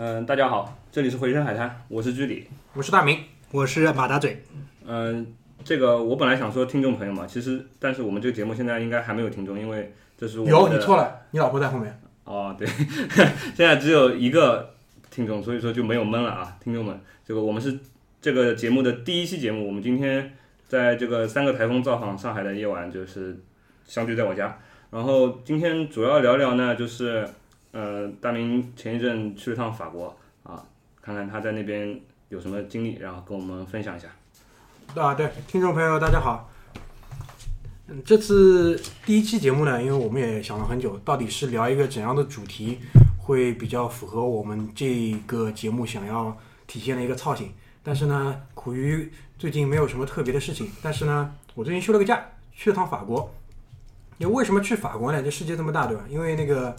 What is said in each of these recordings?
嗯、大家好，这里是回声海滩，我是居里。我是大明，我是马大嘴，嗯、这个我本来想说听众朋友嘛，其实但是我们这个节目现在应该还没有听众，因为这是我有你错了，你老婆在后面。哦，对，现在只有一个听众，所以说就没有闷了啊，听众们，这个我们是这个节目的第一期节目，我们今天在这个三个台风造访上海的夜晚，就是相聚在我家，然后今天主要聊聊呢，就是呃，大明前一阵去了趟法国啊，看看他在那边有什么经历，然后跟我们分享一下。啊，对，听众朋友大家好。嗯，这次第一期节目呢，因为我们也想了很久，到底是聊一个怎样的主题会比较符合我们这个节目想要体现的一个操性。但是呢，苦于最近没有什么特别的事情，但是呢，我最近休了个假，去了趟法国。因为为什么去法国呢？这世界这么大，对吧？因为那个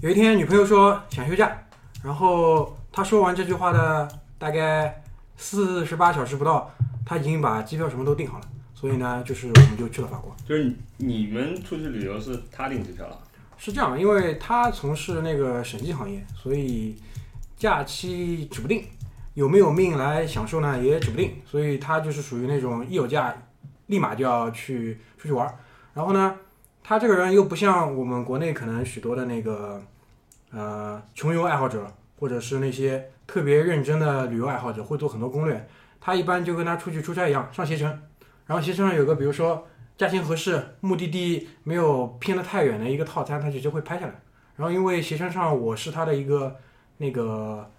有一天女朋友说想休假，然后他说完这句话的大概四十八小时不到，他已经把机票什么都订好了，所以呢，就是我们就去了法国。就是你你们出去旅游是他订机票了？是这样，因为他从事那个审计行业，所以假期指不定，有没有命来享受呢也指不定，所以他就是属于那种一有假立马就要去出去玩儿。然后呢，他这个人又不像我们国内可能许多的那个呃穷游爱好者，或者是那些特别认真的旅游爱好者，会做很多攻略。他一般就跟他出去出差一样，上携程，然后携程上有个比如说价钱合适、目的地没有偏得太远的一个套餐，他直接会拍下来。然后因为携程上我是他的一个那个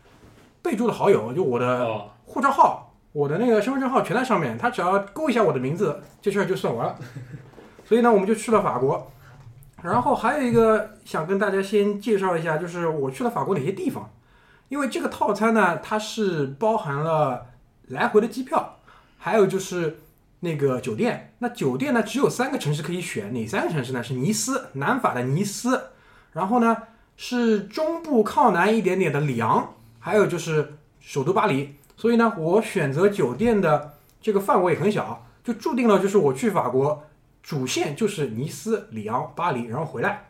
备注的好友，就我的哦，护照号、我的那个身份证号全在上面，他只要勾一下我的名字，这事儿就算完了。所以呢，我们就去了法国。然后还有一个想跟大家先介绍一下，就是我去了法国哪些地方，因为这个套餐呢，它是包含了来回的机票，还有就是那个酒店。那酒店呢，只有三个城市可以选，哪三个城市呢？是尼斯，南法的尼斯，然后呢是中部靠南一点点的里昂，还有就是首都巴黎。所以呢，我选择酒店的这个范围很小，就注定了就是我去法国主线就是尼斯、里昂、巴黎，然后回来。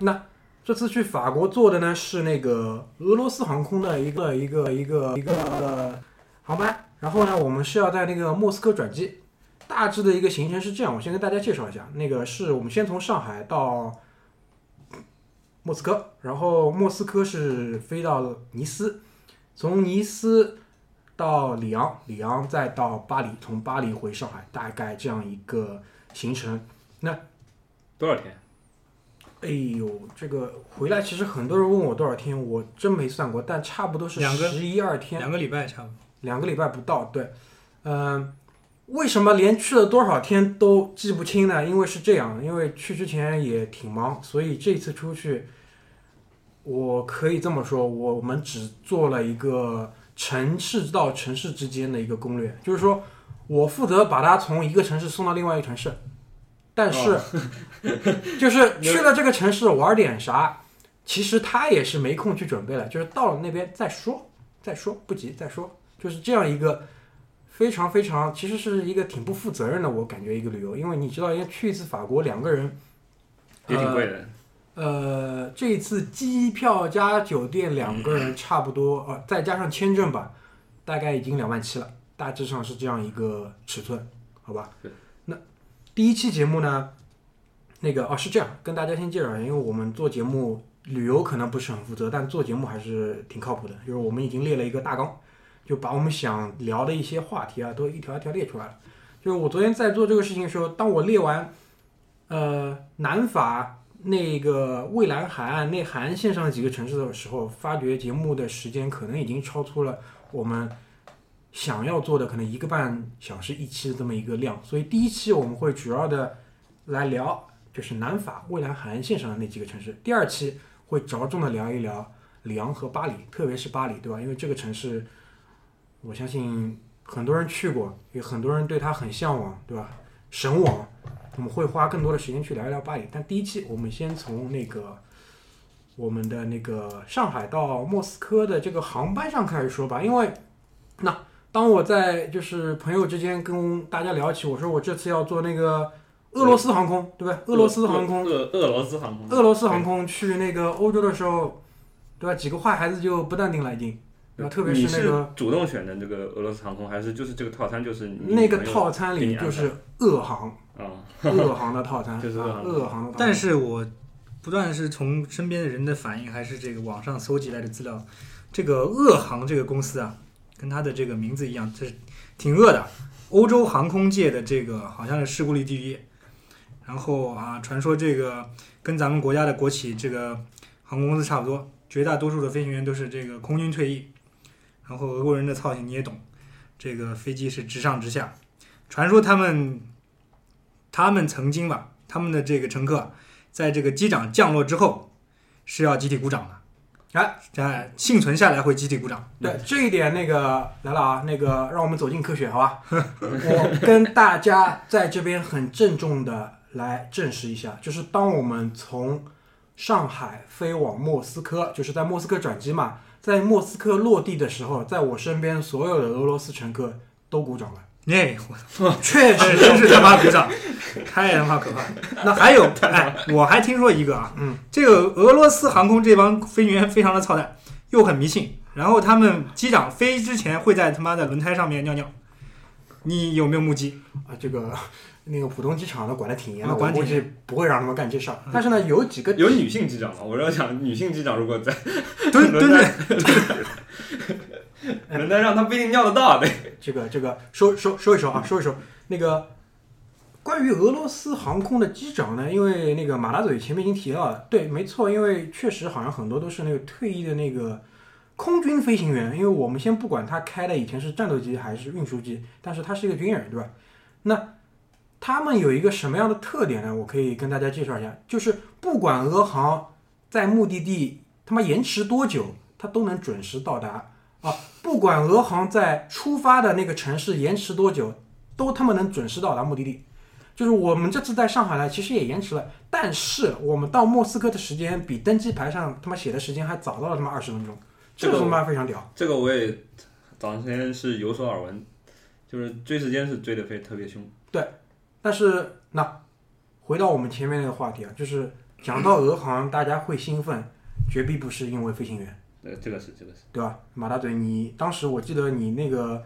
那这次去法国坐的呢是那个俄罗斯航空的一个一个一个一个航班，然后呢我们是要在那个莫斯科转机。大致的一个行程是这样，我先跟大家介绍一下。那个是我们先从上海到莫斯科，然后莫斯科是飞到尼斯，从尼斯到里昂，里昂再到巴黎，从巴黎回上海，大概这样一个行程。那多少天？哎呦，这个回来其实很多人问我多少天，我真没算过，但差不多是两个十一二天，两个礼拜差不多。两个礼拜不到。对，嗯、为什么连去了多少天都记不清呢？因为是这样，因为去之前也挺忙，所以这次出去，我可以这么说，我们只做了一个城市到城市之间的一个攻略，就是说我负责把它从一个城市送到另外一个城市，但是、就是去了这个城市玩点啥，其实他也是没空去准备了，就是到了那边再说，再说不急再说，就是这样一个非常非常，其实是一个挺不负责任的，我感觉一个旅游，因为你知道，因为去一次法国两个人也挺贵的。呃，这一次机票加酒店两个人差不多，呃，再加上签证吧，大概已经两万七了，大致上是这样一个尺寸，好吧第一期节目呢，那个哦是这样，跟大家先介绍一下，因为我们做节目旅游可能不是很负责，但做节目还是挺靠谱的，就是我们已经列了一个大纲，就把我们想聊的一些话题啊，都一条一条列出来了。就是我昨天在做这个事情的时候，当我列完，呃，南法。那个蔚蓝海岸内海岸线上的几个城市的时候，发觉节目的时间可能已经超出了我们想要做的可能一个半小时一期的这么一个量，所以第一期我们会主要的来聊就是南法蔚蓝海岸线上的那几个城市，第二期会着重的聊一聊里昂和巴黎，特别是巴黎，对吧？因为这个城市，我相信很多人去过，也很多人对它很向往，对吧？神往。我们会花更多的时间去聊一聊巴黎，但第一期我们先从那个我们的那个上海到莫斯科的这个航班上开始说吧，因为那当我在就是朋友之间跟大家聊起，我说我这次要做那个俄罗斯航空，对吧？俄罗斯航空，俄俄罗斯航空，俄罗斯航空去那个欧洲的时候，对吧？几个坏孩子就不淡定了，已经。然后特别是那个主动选的这个俄罗斯航空，还是就是这个套餐就是你那个套餐里就是俄航，啊？俄航的套餐，就是俄航啊俄航的套餐。但是我不断是从身边的人的反应，还是这个网上搜集来的资料，这个鄂航这个公司啊，跟他的这个名字一样，这是挺恶的。欧洲航空界的这个好像是事故率第一，然后啊，传说这个跟咱们国家的国企这个航空公司差不多，绝大多数的飞行员都是这个空军退役，然后俄国人的操性你也懂，这个飞机是直上直下，传说他们他们曾经吧，他们的这个乘客在这个机长降落之后是要集体鼓掌的。哎，在幸存下来会集体鼓掌。对这一点，那个来了啊，那个让我们走进科学，好吧？我跟大家在这边很郑重的来证实一下，就是当我们从上海飞往莫斯科，就是在莫斯科转机嘛，在莫斯科落地的时候，在我身边所有的俄罗斯乘客都鼓掌了，哎，我确实真是他妈鼓掌，太他妈可怕了。那还有，哎，我还听说一个啊，嗯，这个俄罗斯航空这帮飞行员非常的操蛋，又很迷信，然后他们机长飞之前会在他妈的轮胎上面尿尿，你有没有目击？啊，这个那个浦东机场呢管的挺严的，我估计不会让他们干这事儿。但是呢，有几个有女性机长嘛？我要想女性机长如果在蹲蹲着，轮胎上，他不一定尿得到啊。对，这个这个说说说一说啊，说一说那个关于俄罗斯航空的机长呢，因为那个马大嘴前面已经提到了，对，没错，因为确实好像很多都是那个退役的那个空军飞行员，因为我们先不管他开的以前是战斗机还是运输机，但是他是一个军人，对吧？那他们有一个什么样的特点呢？我可以跟大家介绍一下，就是不管俄航在目的地他妈延迟多久，他都能准时到达。啊，不管俄航在出发的那个城市延迟多久，都他妈能准时到达目的地。就是我们这次在上海呢，其实也延迟了，但是我们到莫斯科的时间比登机牌上他妈写的时间还早到了他妈二十分钟，这这个个他妈非常屌。这个我也早之前是有所耳闻，就是追时间是追得非特别凶。对但是那回到我们前面那个话题啊，就是讲到俄航，大家会兴奋，绝逼不是因为飞行员。呃，这个是这个是。对吧？马大嘴，你当时我记得你那个，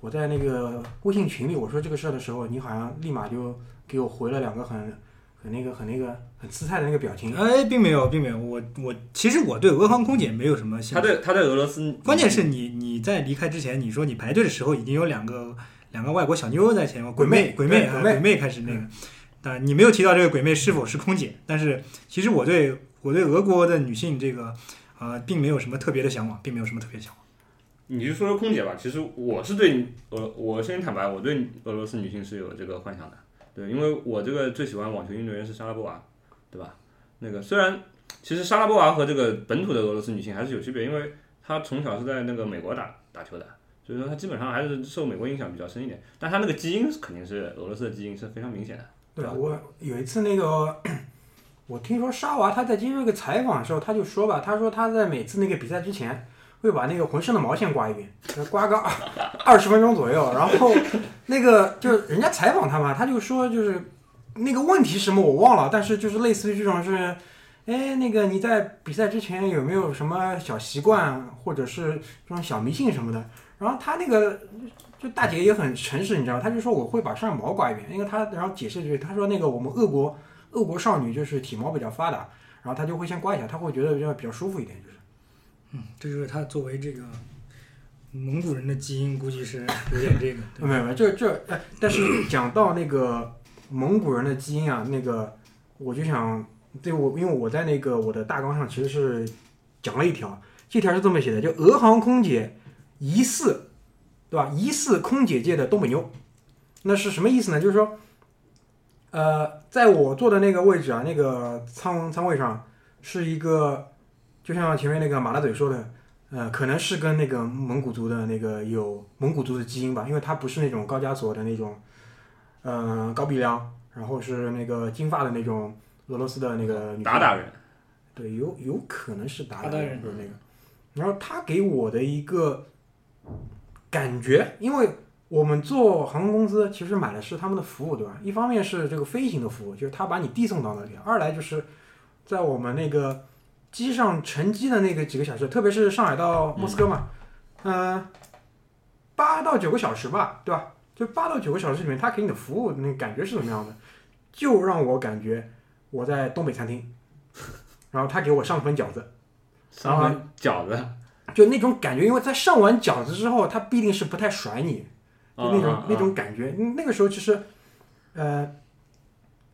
我在那个微信群里我说这个事儿的时候，你好像立马就给我回了两个很很那个很那个很姿态的那个表情。哎，并没有，并没有。我我其实我对俄航空姐没有什么兴趣。他在他在俄罗斯，关键是你你在离开之前，你说你排队的时候已经有两个两个外国小妞在前面，鬼妹鬼鬼妹啊鬼妹开始那个，当然你没有提到这个鬼妹是否是空姐，但是其实我对我对俄国的女性这个呃并没有什么特别的向往，并没有什么特别向往。你就说说空姐吧。其实我是对俄，我先坦白，我对俄罗斯女性是有这个幻想的。对，因为我这个最喜欢网球运动员是莎拉波娃，对吧？那个虽然其实莎拉波娃和这个本土的俄罗斯女性还是有区别，因为她从小是在那个美国打打球的，所以说她基本上还是受美国影响比较深一点。但她那个基因肯定是俄罗斯的基因是非常明显的。对吧？我有一次那个，我听说沙娃他在接受一个采访的时候，他就说吧，他说他在每次那个比赛之前会把那个浑身的毛线刮一遍，刮个二 二十分钟左右，然后那个就人家采访他嘛，他就说就是那个问题什么我忘了，但是就是类似于这种是。哎，那个你在比赛之前有没有什么小习惯，或者是这种小迷信什么的？然后他那个就大姐也很诚实，你知道，她就说我会把身上毛刮一遍，因为她然后解释就是，她说那个我们俄国俄国少女就是体毛比较发达，然后她就会先刮一下，她会觉得比较比较舒服一点，就是。嗯，这就是她作为这个蒙古人的基因，估计是有点这个。没有没有，这这哎，但是 讲到那个蒙古人的基因啊，那个我就想，对我因为我在那个我的大纲上其实是讲了一条，这条是这么写的，就俄航空姐疑似，对吧？疑似空姐界的东北妞，那是什么意思呢？就是说，呃，在我坐的那个位置啊，那个舱舱位上是一个，就像前面那个马大嘴说的，呃，可能是跟那个蒙古族的那个有蒙古族的基因吧，因为他不是那种高加索的那种，呃，高鼻梁，然后是那个金发的那种俄罗斯的那个女生鞑靼人，对，有有可能是达鞑靼人不是那个。然后他给我的一个感觉，因为我们做航空公司，其实买的是他们的服务，对吧？一方面是这个飞行的服务，就是他把你递送到那里；二来就是在我们那个机上乘机的那个几个小时，特别是上海到莫斯科嘛，嗯、八到九个小时吧，对吧？就八到九个小时里面，他给你的服务那个感觉是怎么样的？就让我感觉我在东北餐厅，然后他给我上份饺子，上份饺子，就那种感觉，因为在上完饺子之后，他必定是不太甩你，就那种、那种感觉。嗯那个时候其实，呃，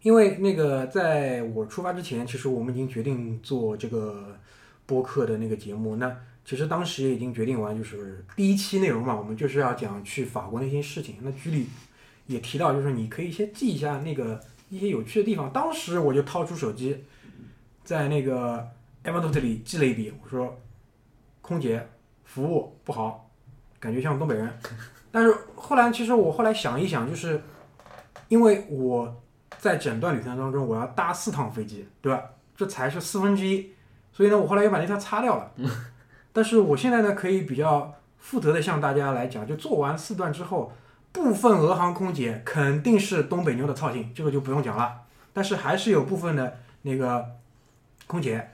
因为那个在我出发之前，其实我们已经决定做这个播客的那个节目。那其实当时也已经决定完，就是第一期内容嘛，我们就是要讲去法国那些事情。那局里也提到，就是你可以先记一下那个一些有趣的地方。当时我就掏出手机，在那个 Evernote 里记了一笔，我说空姐服务不好，感觉像东北人。但是后来，其实我后来想一想，就是因为我在整段旅程当中，我要搭四趟飞机，对吧？这才是四分之一，所以呢，我后来又把那条擦掉了。但是我现在呢，可以比较负责的向大家来讲，就做完四段之后，部分俄航空姐肯定是东北妞的操性，这个就不用讲了。但是还是有部分的那个空姐，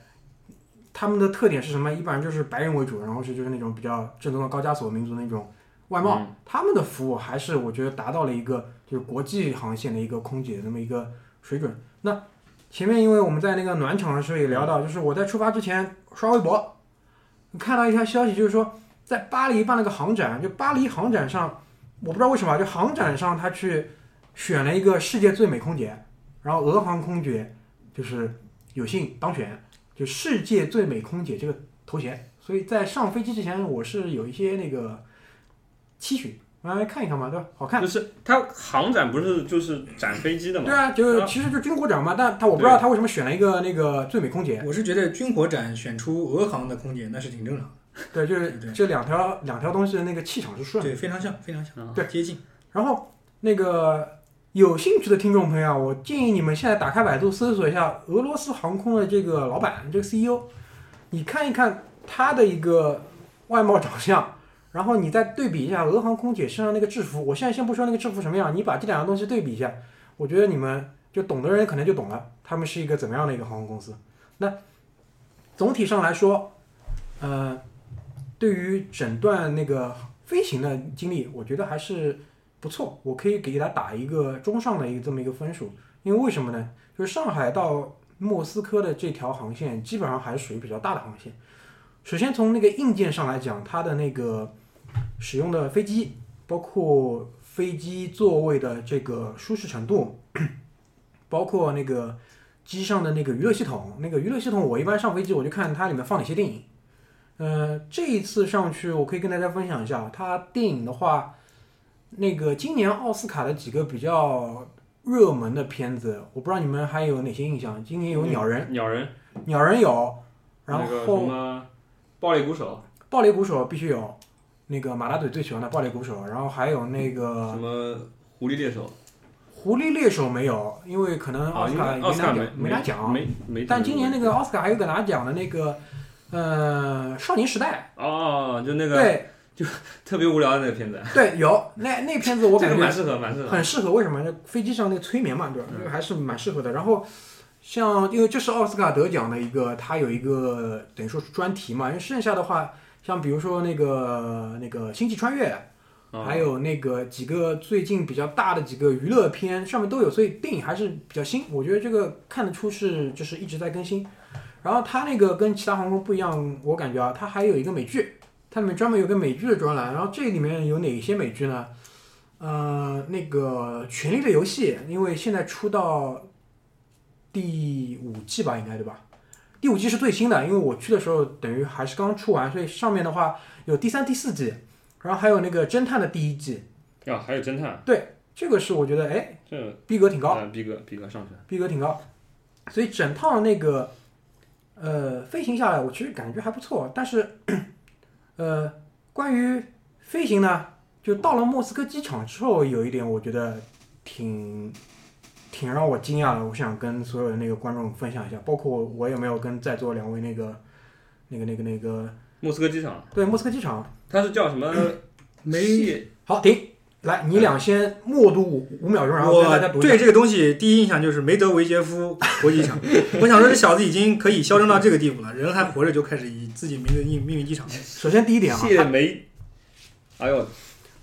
他们的特点是什么？一般就是白人为主，然后是就是那种比较正宗的高加索民族那种外贸，嗯他们的服务还是我觉得达到了一个就是国际航线的一个空姐的那么一个水准。那前面因为我们在那个暖场的时候也聊到，就是我在出发之前刷微博，看到一条消息，就是说在巴黎办了个航展，就巴黎航展上，我不知道为什么，就航展上他去选了一个世界最美空姐，然后俄航空姐就是有幸当选，就世界最美空姐这个头衔。所以在上飞机之前，我是有一些那个期许，来看一看嘛，对吧？好看。就是它航展不是就是展飞机的嘛？对啊，就啊其实就军火展嘛，但他我不知道他为什么选了一个那个最美空姐。我是觉得军火展选出俄航的空姐那是挺正常的，对，就是这两条两条东西的那个气场是顺的。对，非常像，非常像，啊对接近。然后那个有兴趣的听众朋友啊，我建议你们现在打开百度搜索一下俄罗斯航空的这个老板，这个 CEO，你看一看他的一个外貌长相，然后你再对比一下俄航空姐身上那个制服。我现在先不说那个制服什么样，你把这两个东西对比一下，我觉得你们就懂的人可能就懂了，他们是一个怎么样的一个航空公司。那总体上来说，呃，对于整段那个飞行的经历，我觉得还是不错，我可以给他打一个中上的一个这么一个分数。因为为什么呢？就是上海到莫斯科的这条航线，基本上还是属于比较大的航线。首先从那个硬件上来讲，它的那个使用的飞机，包括飞机座位的这个舒适程度，包括那个机上的那个娱乐系统，那个娱乐系统我一般上飞机我就看它里面放哪些电影。呃，这一次上去我可以跟大家分享一下，它电影的话，那个今年奥斯卡的几个比较热门的片子，我不知道你们还有哪些印象？今年有《鸟人》，鸟人，鸟人有，然后么暴力鼓手，暴力鼓手必须有，那个马大嘴最喜欢的暴力鼓手，然后还有那个什么狐狸猎手狐狸猎手没有，因为可能奥斯卡奥斯卡没拿奖，没拿奖。没没。但今年那个奥斯卡还有个拿奖的那个，呃，少年时代，哦，就那个对就特别无聊的那个片子，对，有那那片子我感觉蛮适合，蛮适合。很适合，为什么？就飞机上那个催眠嘛，对吧？嗯这个还是蛮适合的。然后，像因为这是奥斯卡得奖的一个，它有一个等于说是专题嘛。因为剩下的话，像比如说那个那个《星际穿越》，啊还有那个几个最近比较大的几个娱乐片上面都有，所以电影还是比较新。我觉得这个看得出是就是一直在更新。然后它那个跟其他航空不一样，我感觉啊，它还有一个美剧，它里面专门有个美剧的专栏。然后这里面有哪些美剧呢？呃，那个《权力的游戏》，因为现在出到第五季吧，应该对吧？第五季是最新的，因为我去的时候等于还是刚出完，所以上面的话有第三、第四季，然后还有那个侦探的第一季，啊，还有侦探，对这个是我觉得哎这逼格挺高，啊逼格逼格上去了。逼格挺高，所以整套那个呃飞行下来，我其实感觉还不错。但是 呃，关于飞行呢，就到了莫斯科机场之后，有一点我觉得挺挺让我惊讶的，我想跟所有的那个观众分享一下，包括我有没有跟在座两位那个那个那个那个莫斯科机场，对莫斯科机场它是叫什么？没好停，来，你俩先默读五五秒钟，然后大家我对这个东西第一印象就是梅德韦杰夫国际机场。我想说这小子已经可以嚣张到这个地步了，人还活着就开始以自己名字命命名机场。首先第一点啊，谢梅，哎呦，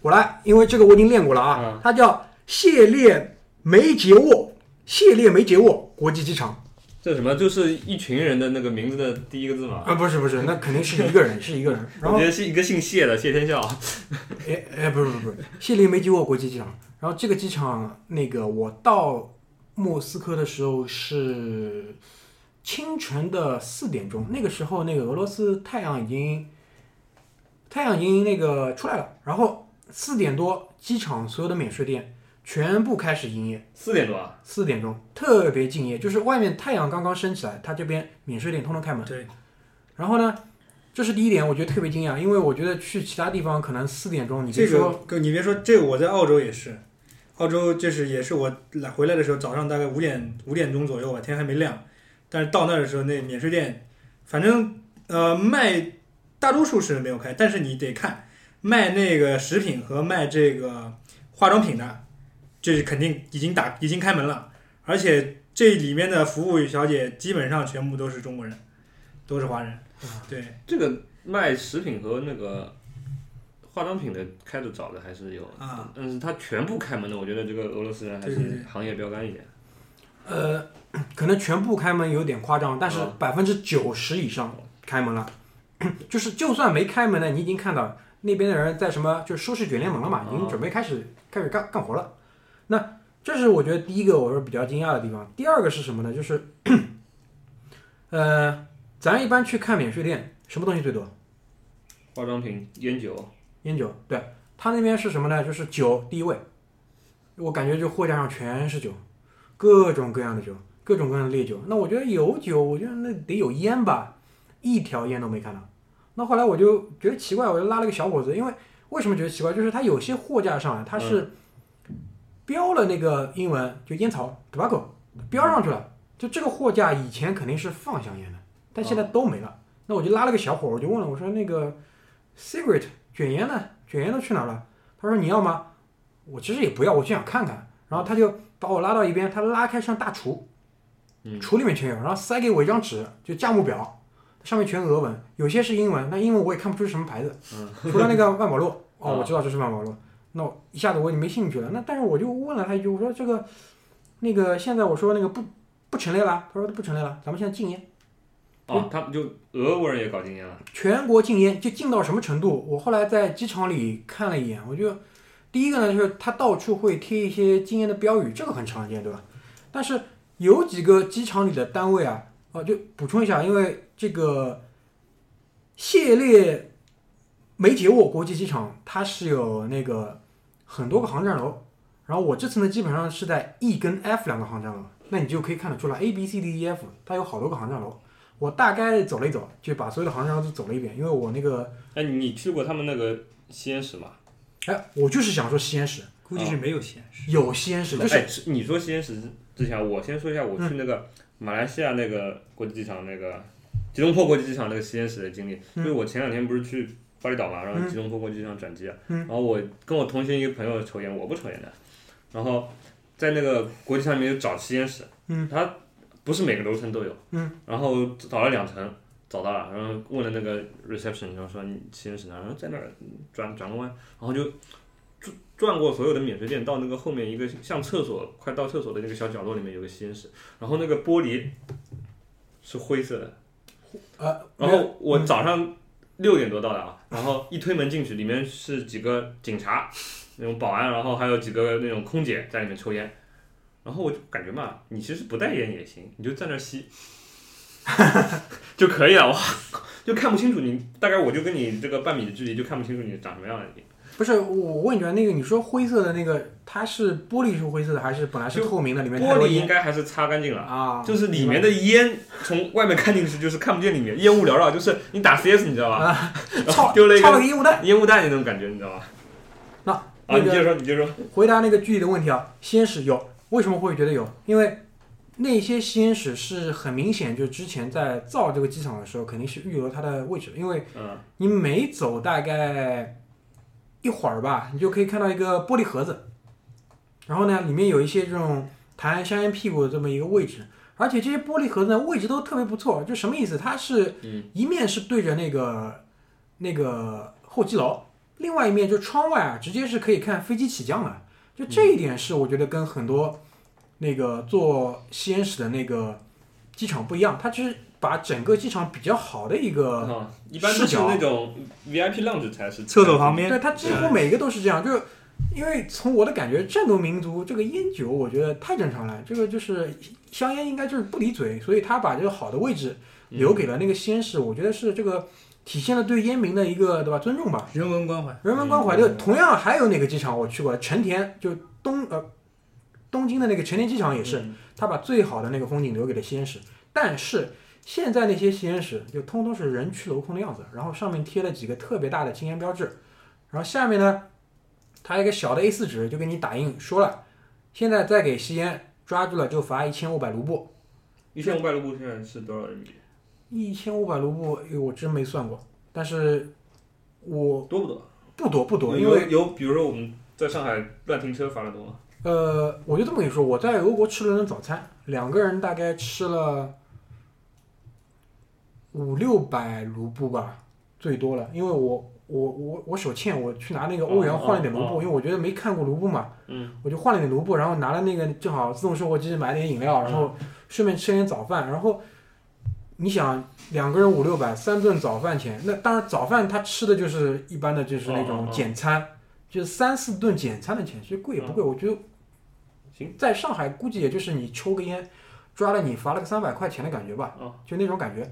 我来，因为这个我已经练过了啊嗯，它叫谢列梅杰沃，谢列梅杰沃国际机场这什么？就是一群人的那个名字的第一个字吗。啊，不是不是，那肯定是一个人，是一个人。然后我觉得是一个姓谢的谢天笑。哎哎，不是不是不是，谢列梅杰沃国际机场。然后这个机场，那个我到莫斯科的时候是清晨的四点钟，那个时候那个俄罗斯太阳已经太阳已经那个出来了，然后四点多机场所有的免税店全部开始营业。四点多啊？四点钟特别敬业，就是外面太阳刚刚升起来，他这边免税店通通开门。对，然后呢，这是第一点，我觉得特别惊讶，因为我觉得去其他地方可能四点钟，你这别说个哥，你别说，这个我在澳洲也是，澳洲就是也是我来回来的时候，早上大概五点五点钟左右吧，天还没亮，但是到那儿的时候，那免税店，反正呃卖大多数是没有开，但是你得看卖那个食品和卖这个化妆品的，这是肯定已经打已经开门了，而且这里面的服务小姐基本上全部都是中国人，都是华人，对。这个卖食品和那个化妆品的开的早的还是有啊，但是他全部开门的，我觉得这个俄罗斯人还是行业标杆一点。呃，可能全部开门有点夸张，但是啊百分之九十以上开门了。就是就算没开门呢，你已经看到那边的人在什么，就是收拾卷帘门了嘛，已经啊准备开始开始干干活了。那这是我觉得第一个我是比较惊讶的地方。第二个是什么呢？就是，呃，咱一般去看免税店，什么东西最多？化妆品、烟酒，烟酒，对他那边是什么呢？就是酒第一位，我感觉就货架上全是酒，各种各样的酒，各种各样的烈酒。那我觉得有酒，我觉得那得有烟吧，一条烟都没看到。那后来我就觉得奇怪，我就拉了个小伙子，因为为什么觉得奇怪？就是他有些货架上啊，它是标了那个英文，就烟草 tobacco 标上去了。就这个货架以前肯定是放香烟的，但现在都没了。那我就拉了个小伙，我就问了，我说那个 cigarette 卷烟呢？卷烟都去哪儿了？他说你要吗？我其实也不要，我就想看看。然后他就把我拉到一边，他拉开像大橱，嗯橱里面全有，然后塞给我一张纸，就价目表，上面全俄文，有些是英文，那英文我也看不出是什么牌子，除了那个万宝路，哦，啊我知道这是万宝路，那我一下子我也没兴趣了。那但是我就问了他一句，我说这个那个现在我说那个不不陈列了，他说不陈列了，咱们现在禁烟。哦，他们就俄国人也搞禁烟了。全国禁烟，就禁到什么程度？我后来在机场里看了一眼，我就第一个呢，就是他到处会贴一些禁烟的标语，这个很常见，对吧？但是有几个机场里的单位啊，哦、就补充一下，因为这个谢列梅捷沃国际机场它是有那个很多个航站楼，然后我这次呢基本上是在 E 跟 F 两个航站楼，那你就可以看得出来 A B C D E F 它有好多个航站楼。我大概走了一走，就把所有的航站楼都走了一遍，因为我那个，哎，你去过他们那个吸烟室吗？哎，我就是想说吸烟室估计是没有吸烟室。有吸烟室，就是哎，你说吸烟室之前，我先说一下我去那个马来西亚那个国际机场那个吉隆坡国际机场那个吸烟室的经历。嗯就是我前两天不是去巴厘岛嘛，然后嗯吉隆坡国际机场转机然后我跟我同行一个朋友抽烟，我不抽烟的，然后在那个国际上面就找吸烟室，嗯，它不是每个楼层都有，嗯，然后找了两层。找到了，然后问了那个 reception，然后说你吸烟室哪？然后在那儿转转个弯，然后就转转过所有的免税店，到那个后面一个像厕所快到厕所的那个小角落里面有个吸烟室，然后那个玻璃是灰色的，啊，然后我早上六点多到的啊，然后一推门进去，里面是几个警察那种保安，然后还有几个那种空姐在里面抽烟，然后我就感觉嘛，你其实不带烟也行，你就在那儿吸 就可以了，哇，就看不清楚你，大概我就跟你这个半米的距离就看不清楚你长什么样了已经。不是我我问你啊，那个你说灰色的那个，它是玻璃是灰色的，还是本来是透明的，里面玻璃应该还是擦干净了。啊？就是里面的烟从外面看进去，就是看不见里面，烟雾缭绕，就是你打 CS 你知道吧？操丢了一个烟雾弹。烟雾弹那种感觉，你知道吧？那啊，那个你接着说，你接着说。回答那个具体的问题啊，吸烟室有，为什么会觉得有？因为那些吸烟室是很明显，就之前在造这个机场的时候，肯定是预留它的位置的，因为嗯你每走大概一会儿吧，你就可以看到一个玻璃盒子，然后呢，里面有一些这种弹香烟屁股的这么一个位置，而且这些玻璃盒子呢位置都特别不错，就什么意思？它是嗯一面是对着那个那个候机楼，另外一面就窗外啊，直接是可以看飞机起降的。就这一点是我觉得跟很多那个做吸烟室的那个机场不一样，它就是把整个机场比较好的一个，啊，一般都是视角那种 VIP lounge 才是厕所旁边对它几乎每个都是这样，就是因为从我的感觉，战斗民族这个烟酒，我觉得太正常了，这个就是香烟应该就是不离嘴，所以他把这个好的位置嗯留给了那个吸烟室，我觉得是这个体现了对烟民的一个对吧尊重吧。人文关怀。人文关怀。这个同样还有哪个机场我去过？成田就东呃东京的那个成田机场也是，嗯他把最好的那个风景留给了吸烟室，但是现在那些吸烟室就通通是人去楼空的样子，然后上面贴了几个特别大的禁烟标志，然后下面呢，它一个小的 A4 纸就给你打印说了，现在再给吸烟抓住了就罚一千五百卢布，一千五百卢布现在是多少人民币？一千五百卢布，哎我真没算过，但是我多不多？不多不多，因为有，比如说我们在上海乱停车罚的多吗？呃，我就这么跟你说，我在俄国吃了顿早餐，两个人大概吃了五六百卢布吧，最多了。因为我我我我手欠，我去拿那个欧元哦换了点卢布，因为我觉得没看过卢布嘛，嗯，我就换了点卢布，然后拿了那个正好自动售货机买了点饮料，然后顺便吃点早饭，然后。你想两个人五六百，三顿早饭钱，那当然早饭他吃的就是一般的就是那种哦简餐，就是三四顿简餐的钱，其实贵也不贵，我觉得行，在上海估计也就是你抽个烟，抓了你罚了个三百块钱的感觉吧，哦。就那种感觉。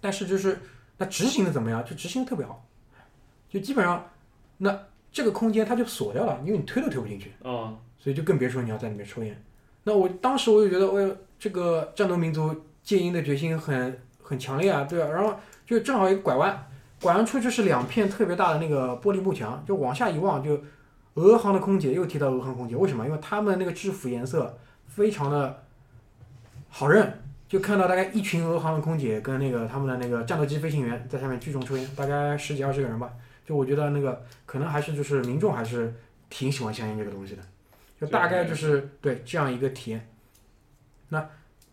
但是就是那执行的怎么样？就执行的特别好，就基本上那这个空间它就锁掉了，因为你推都推不进去，啊，所以就更别说你要在里面抽烟。那我当时我就觉得，哎呦，这个战斗民族戒烟的决心很很强烈啊，对啊，然后就正好一个拐弯，拐弯处就是两片特别大的那个玻璃幕墙，就往下一望，就俄航的空姐又提到俄航空姐，为什么？因为他们那个制服颜色非常的好认，就看到大概一群俄航的空姐跟那个他们的那个战斗机飞行员在下面聚众抽烟，大概十几二十个人吧。就我觉得那个可能还是就是民众还是挺喜欢香烟这个东西的，就大概就是对这样一个体验。那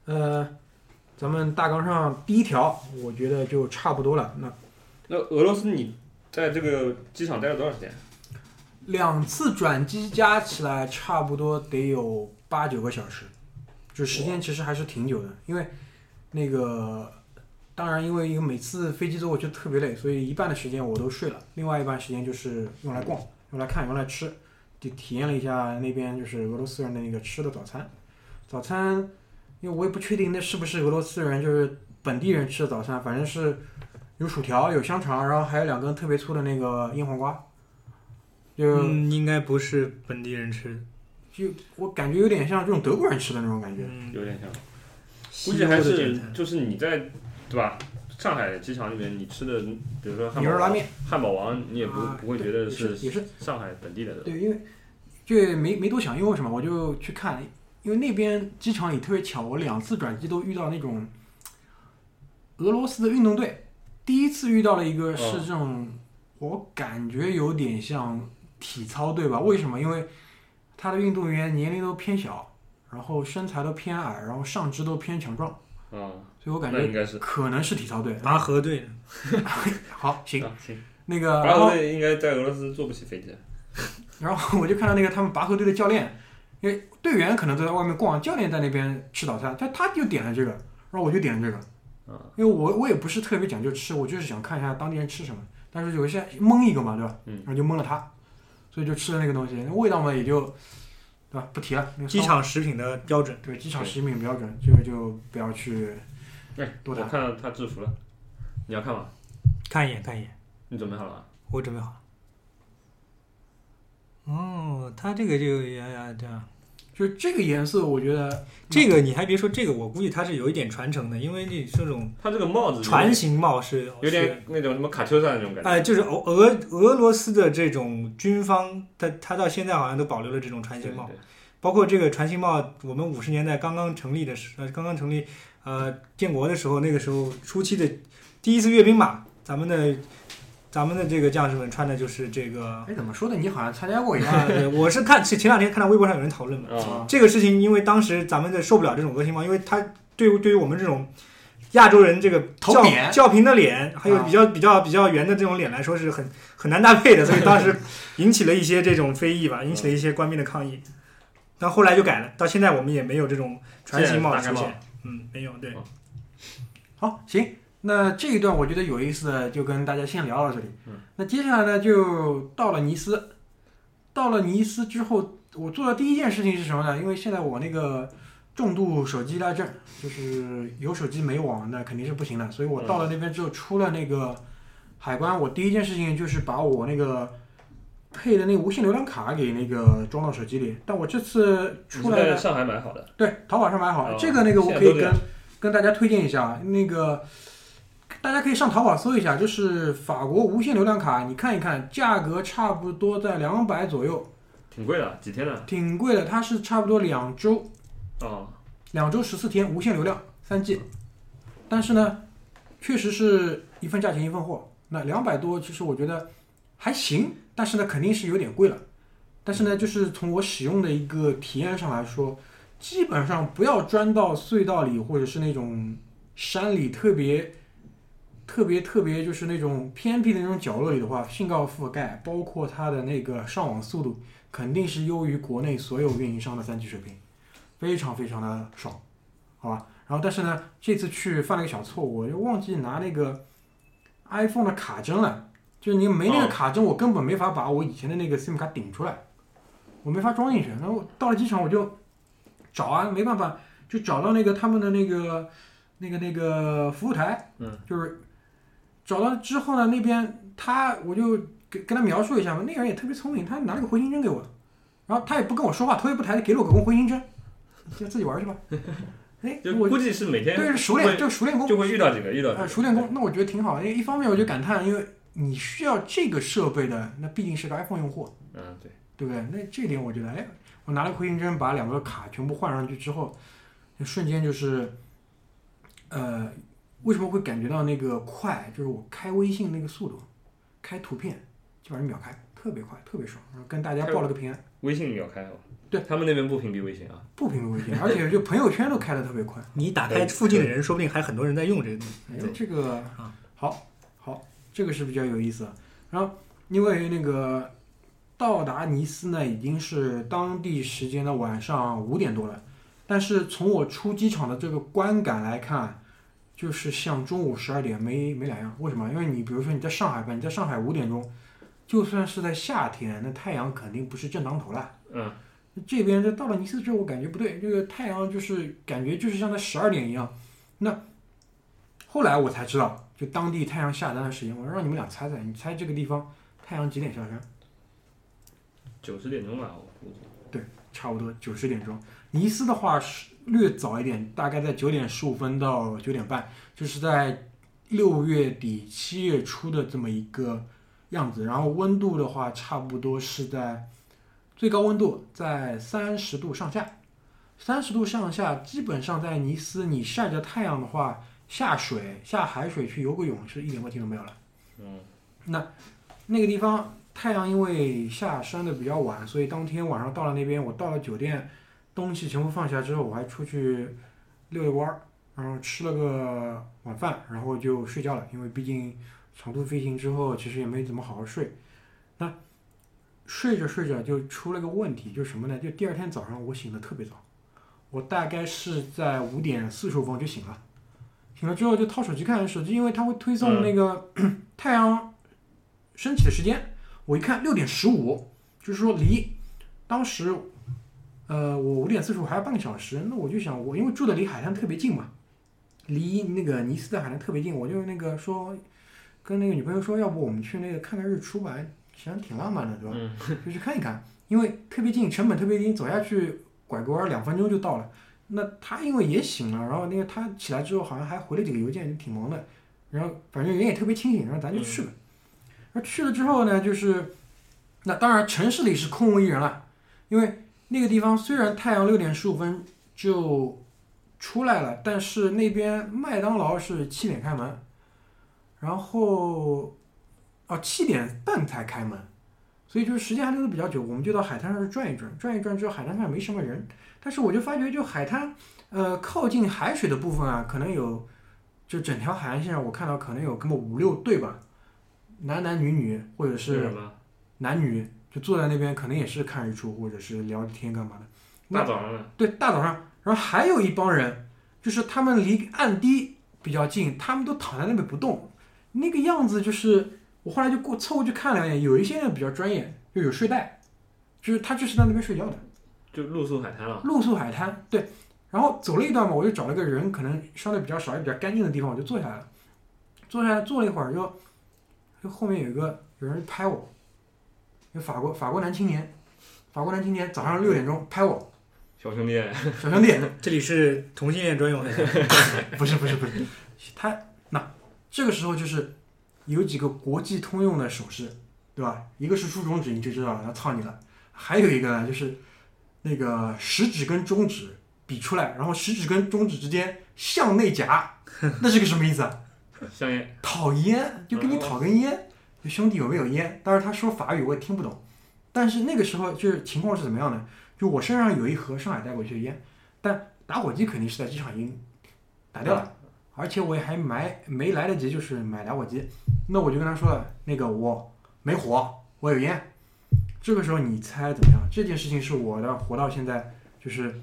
呃，咱们大纲上第一条，我觉得就差不多了。那那俄罗斯你在这个机场待了多长时间？两次转机加起来差不多得有八九个小时，就时间其实还是挺久的。因为那个，当然因为一个每次飞机坐过去特别累，所以一半的时间我都睡了，另外一半时间就是用来逛、用来看、用来吃，就体验了一下那边就是俄罗斯人的那个吃的早餐。早餐，因为我也不确定那是不是俄罗斯人就是本地人吃的早餐，反正是有薯条、有香肠，然后还有两根特别粗的那个腌黄瓜。就、嗯，应该不是本地人吃的，就我感觉有点像这种德国人吃的那种感觉。嗯，有点像，估计还是就是你在对吧？上海机场里面你吃的，比如说汉堡王、牛肉拉面汉堡王，你也不啊不会觉得是也是上海本地的。对，因为就没没多想，因为为什么？我就去看，因为那边机场里特别巧，我两次转机都遇到那种俄罗斯的运动队。第一次遇到了一个是哦这种，我感觉有点像体操队吧？为什么？因为他的运动员年龄都偏小，然后身材都偏矮，然后上肢都偏强壮，啊，所以我感觉应该是。可能是体操队。拔河队，好，行，啊行，那个，拔河队应该在俄罗斯坐不起飞机。然后我就看到那个他们拔河队的教练，因为队员可能都在外面逛，教练在那边吃早餐，他他就点了这个，然后我就点了这个，啊，因为我我也不是特别讲究吃，我就是想看一下当地人吃什么，但是有一些蒙一个嘛，对吧？嗯然后就蒙了他，所以就吃了那个东西，那味道嘛也就，对吧？不提了，那个机场食品的标准。对机场食品标准，这个就不要去哎，多谈。我看到他制服了，你要看吗？看一眼，看一眼，你准备好了吗？我准备好了。哦，他这个就呀呀这样，就这个颜色，我觉得这个你还别说，这个我估计它是有一点传承的，因为这这种它这个帽子船型帽是有点那种什么卡秋莎那种感觉。哎，就是俄俄俄罗斯的这种军方，它它到现在好像都保留了这种船型帽，对对包括这个船型帽，我们五十年代刚刚成立的时，呃，刚刚成立，呃，建国的时候，那个时候初期的第一次阅兵嘛，咱们的咱咱们的这个将士们穿的就是这个哎，怎么说的？你好像参加过一样。啊，对，我是看前前两天看到微博上有人讨论嘛，啊，这个事情，因为当时咱们的受不了这种恶心嘛，因为他对于对于我们这种亚洲人这个较较平的脸，还有啊比较比较比较圆的这种脸来说是很很难搭配的，所以当时引起了一些这种非议吧，引起了一些官兵的抗议。但后来就改了，到现在我们也没有这种传奇帽出现。嗯，没有，对，好，行，那这一段我觉得有意思的就跟大家先聊到这里。嗯，那接下来呢，就到了尼斯。到了尼斯之后，我做的第一件事情是什么呢？因为现在我那个重度手机依赖症，就是有手机没网那肯定是不行的。所以我到了那边之后，出了那个海关，我第一件事情就是把我那个配的那个无线流量卡给那个装到手机里。但我这次出来在上海买好的，对，淘宝上买好的。哦这个那个我可以跟跟大家推荐一下，那个大家可以上淘宝搜一下，就是法国无限流量卡，你看一看，价格差不多在两百左右，挺贵的，几天的？挺贵的。它是差不多两周，哦，两周十四天无限流量三 G，但是呢，确实是一份价钱一份货。那两百多，其实我觉得还行，但是呢，肯定是有点贵了。但是呢，就是从我使用的一个体验上来说，基本上不要钻到隧道里或者是那种山里特别、特别、特别就是那种偏僻的那种角落里的话，信号覆盖包括它的那个上网速度，肯定是优于国内所有运营商的三 G 水平，非常非常的爽，好吧？然后但是呢，这次去犯了一个小错误，我就忘记拿那个 iPhone 的卡针了，就是你没那个哦卡针，我根本没法把我以前的那个 SIM 卡顶出来，我没法装进去。然后到了机场我就找啊，没办法，就找到那个他们的那个那个那个服务台，嗯，就是找到之后呢，那边他我就跟跟他描述一下嘛，那个人也特别聪明，他拿了个回形针给我，然后他也不跟我说话，头也不抬的给了我个回形针，就自己玩去吧。哎，我就估计是每天对熟练，就熟练工，就会遇到几个，遇到熟练工，那我觉得挺好。因为一方面我就感叹，因为你需要这个设备的，那毕竟是个 iPhone 用户，嗯，对，对不对？那这点我觉得，哎，我拿了回形针把两个卡全部换上去之后，就瞬间就是，呃，为什么会感觉到那个快？就是我开微信那个速度，开图片基本上秒开，特别快，特别爽。然后跟大家报了个平安，微信秒开哦。对他们那边不屏蔽微信啊。不屏蔽微信，而且就朋友圈都开的特别快。你打开附近的人，说不定还很多人在用这个东西。哎呦，这个啊好好，这个是比较有意思。然后因为那个到达尼斯呢，已经是当地时间的晚上五点多了，但是从我出机场的这个观感来看，就是像中午十二点没没两样。为什么？因为你比如说你在上海吧，你在上海五点钟，就算是在夏天，那太阳肯定不是正当头了。嗯，这边这到了尼斯之后，我感觉不对，这个太阳就是感觉就是像在十二点一样。那后来我才知道，就当地太阳下山的时间，我让你们俩猜猜，你猜这个地方太阳几点下山？九十点钟吧，我估计。对差不多九十点钟。尼斯的话是略早一点，大概在九点十五分到九点半，就是在六月底七月初的这么一个样子。然后温度的话，差不多是在最高温度在三十度上下，三十度上下，基本上在尼斯你晒着太阳的话，下水下海水去游个泳是一点问题都没有了。嗯，那那个地方太阳因为下山的比较晚，所以当天晚上到了那边，我到了酒店，东西全部放下之后，我还出去遛了弯儿，然后吃了个晚饭，然后就睡觉了。因为毕竟长途飞行之后，其实也没怎么好好睡。那睡着睡着就出了个问题，就是什么呢？就第二天早上我醒的特别早，我大概是在五点四十五分就醒了。醒了之后就掏手机看，手机因为它会推送那个、太阳升起的时间，我一看六点十五，就是说离当时，呃，我五点四十五还有半个小时，那我就想，我因为住的离海滩特别近嘛，离那个尼斯的海滩特别近，我就那个说，跟那个女朋友说，要不我们去那个看看日出吧，想挺浪漫的，对吧？嗯 就去看一看，因为特别近，成本特别低，走下去拐个弯儿两分钟就到了。那他因为也醒了，然后那个他起来之后好像还回了几个邮件，挺忙的。然后反正人也特别清醒，然后咱就去了。然后去了之后呢，就是那当然城市里是空无一人了，因为那个地方虽然太阳六点十五分就出来了，但是那边麦当劳是七点开门，然后哦七点半才开门，所以就是时间还留的比较久，我们就到海滩上去转一转，转一转之后海滩上没什么人，但是我就发觉就海滩呃靠近海水的部分啊，可能有就整条海岸线上我看到可能有这么五六对吧，男男女女或者是？男女就坐在那边，可能也是看日出或者是聊天干嘛的。那大早上的，对，大早上，然后还有一帮人，就是他们离岸堤比较近，他们都躺在那边不动，那个样子就是我后来就过凑过去看了一眼，有一些人比较专业，就有睡袋，就是他就是在那边睡觉的，就露宿海滩了。露宿海滩。对，然后走了一段嘛，我就找了个人可能相对比较少也比较干净的地方，我就坐下来了，坐下来坐了一会儿就，就后面有一个有人拍我，有法国法国男青年，法国男青年早上六点钟拍我，小兄弟，小兄弟。这里是同性恋专用的，不是不是不是，他那这个时候就是有几个国际通用的手势，对吧？一个是竖中指，你就知道了，他操你了。还有一个呢，就是那个食指跟中指比出来，然后食指跟中指之间向内夹，那是个什么意思啊？香烟，讨烟，就跟你讨根烟，就兄弟有没有烟？当然他说法语我也听不懂，但是那个时候就是情况是怎么样呢？就我身上有一盒上海带过去的烟，但打火机肯定是在机场已经打掉了，而且我也还买没来得及就是买打火机，那我就跟他说了，那个我没火，我有烟。这个时候你猜怎么样？这件事情是我的活到现在就是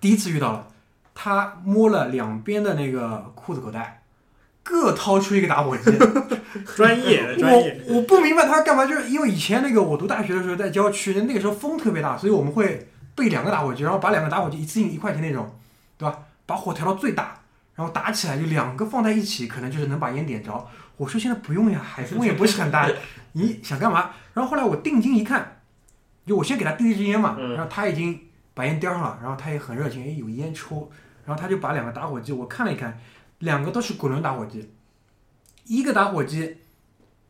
第一次遇到了，他摸了两边的那个裤子口袋，各掏出一个打火机。专业的专业。我我不明白他干嘛，就是因为以前那个我读大学的时候在郊区，那个时候风特别大，所以我们会备两个打火机，然后把两个打火机一次性一块钱那种，对吧？把火调到最大，然后打起来就两个放在一起，可能就是能把烟点着。我说现在不用呀，海风也不是很大，你想干嘛？然后后来我定睛一看，就我先给他递一支烟嘛，嗯然后他已经把烟叼上了，然后他也很热情，哎，有烟抽，然后他就把两个打火机我看了一看，两个都是滚轮打火机，一个打火机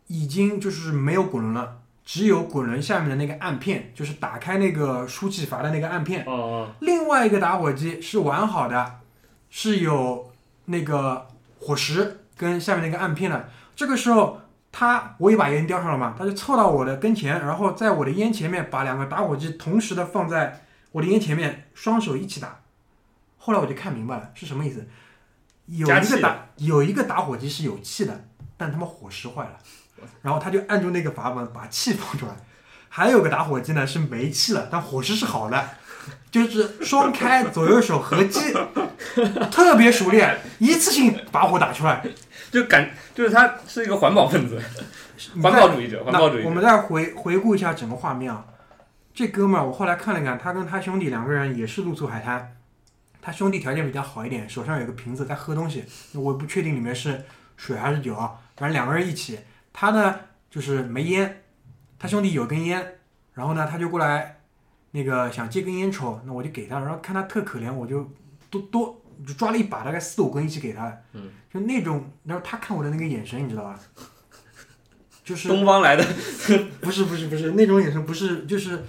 已经就是没有滚轮了，只有滚轮下面的那个按片，就是打开那个输气阀的那个按片。哦哦，另外一个打火机是完好的，是有那个火石跟下面那个按片的。这个时候他我也把烟叼上了嘛，他就凑到我的跟前，然后在我的烟前面把两个打火机同时的放在我的烟前面，双手一起打。后来我就看明白了是什么意思，有一个打有一个打火机是有气的，但他妈火石坏了，然后他就按住那个阀门把气放出来。还有个打火机呢是没气了，但火石是好的，就是双开左右手合击，特别熟练，一次性把火打出来。就感就是他是一个环保分子，环保主义者，环保主义者。我们再回回顾一下整个画面啊，这哥们儿我后来看了看，他跟他兄弟两个人也是露宿海滩，他兄弟条件比较好一点，手上有个瓶子在喝东西，我不确定里面是水还是酒啊，反正两个人一起，他呢就是没烟，他兄弟有根烟，然后呢他就过来那个想借根烟抽，那我就给他，然后看他特可怜，我就多多就抓了一把，大概四五根一起给他，嗯，就那种，然后他看我的那个眼神，你知道吧？就是东方来的，不是不是不是那种眼神，不是就是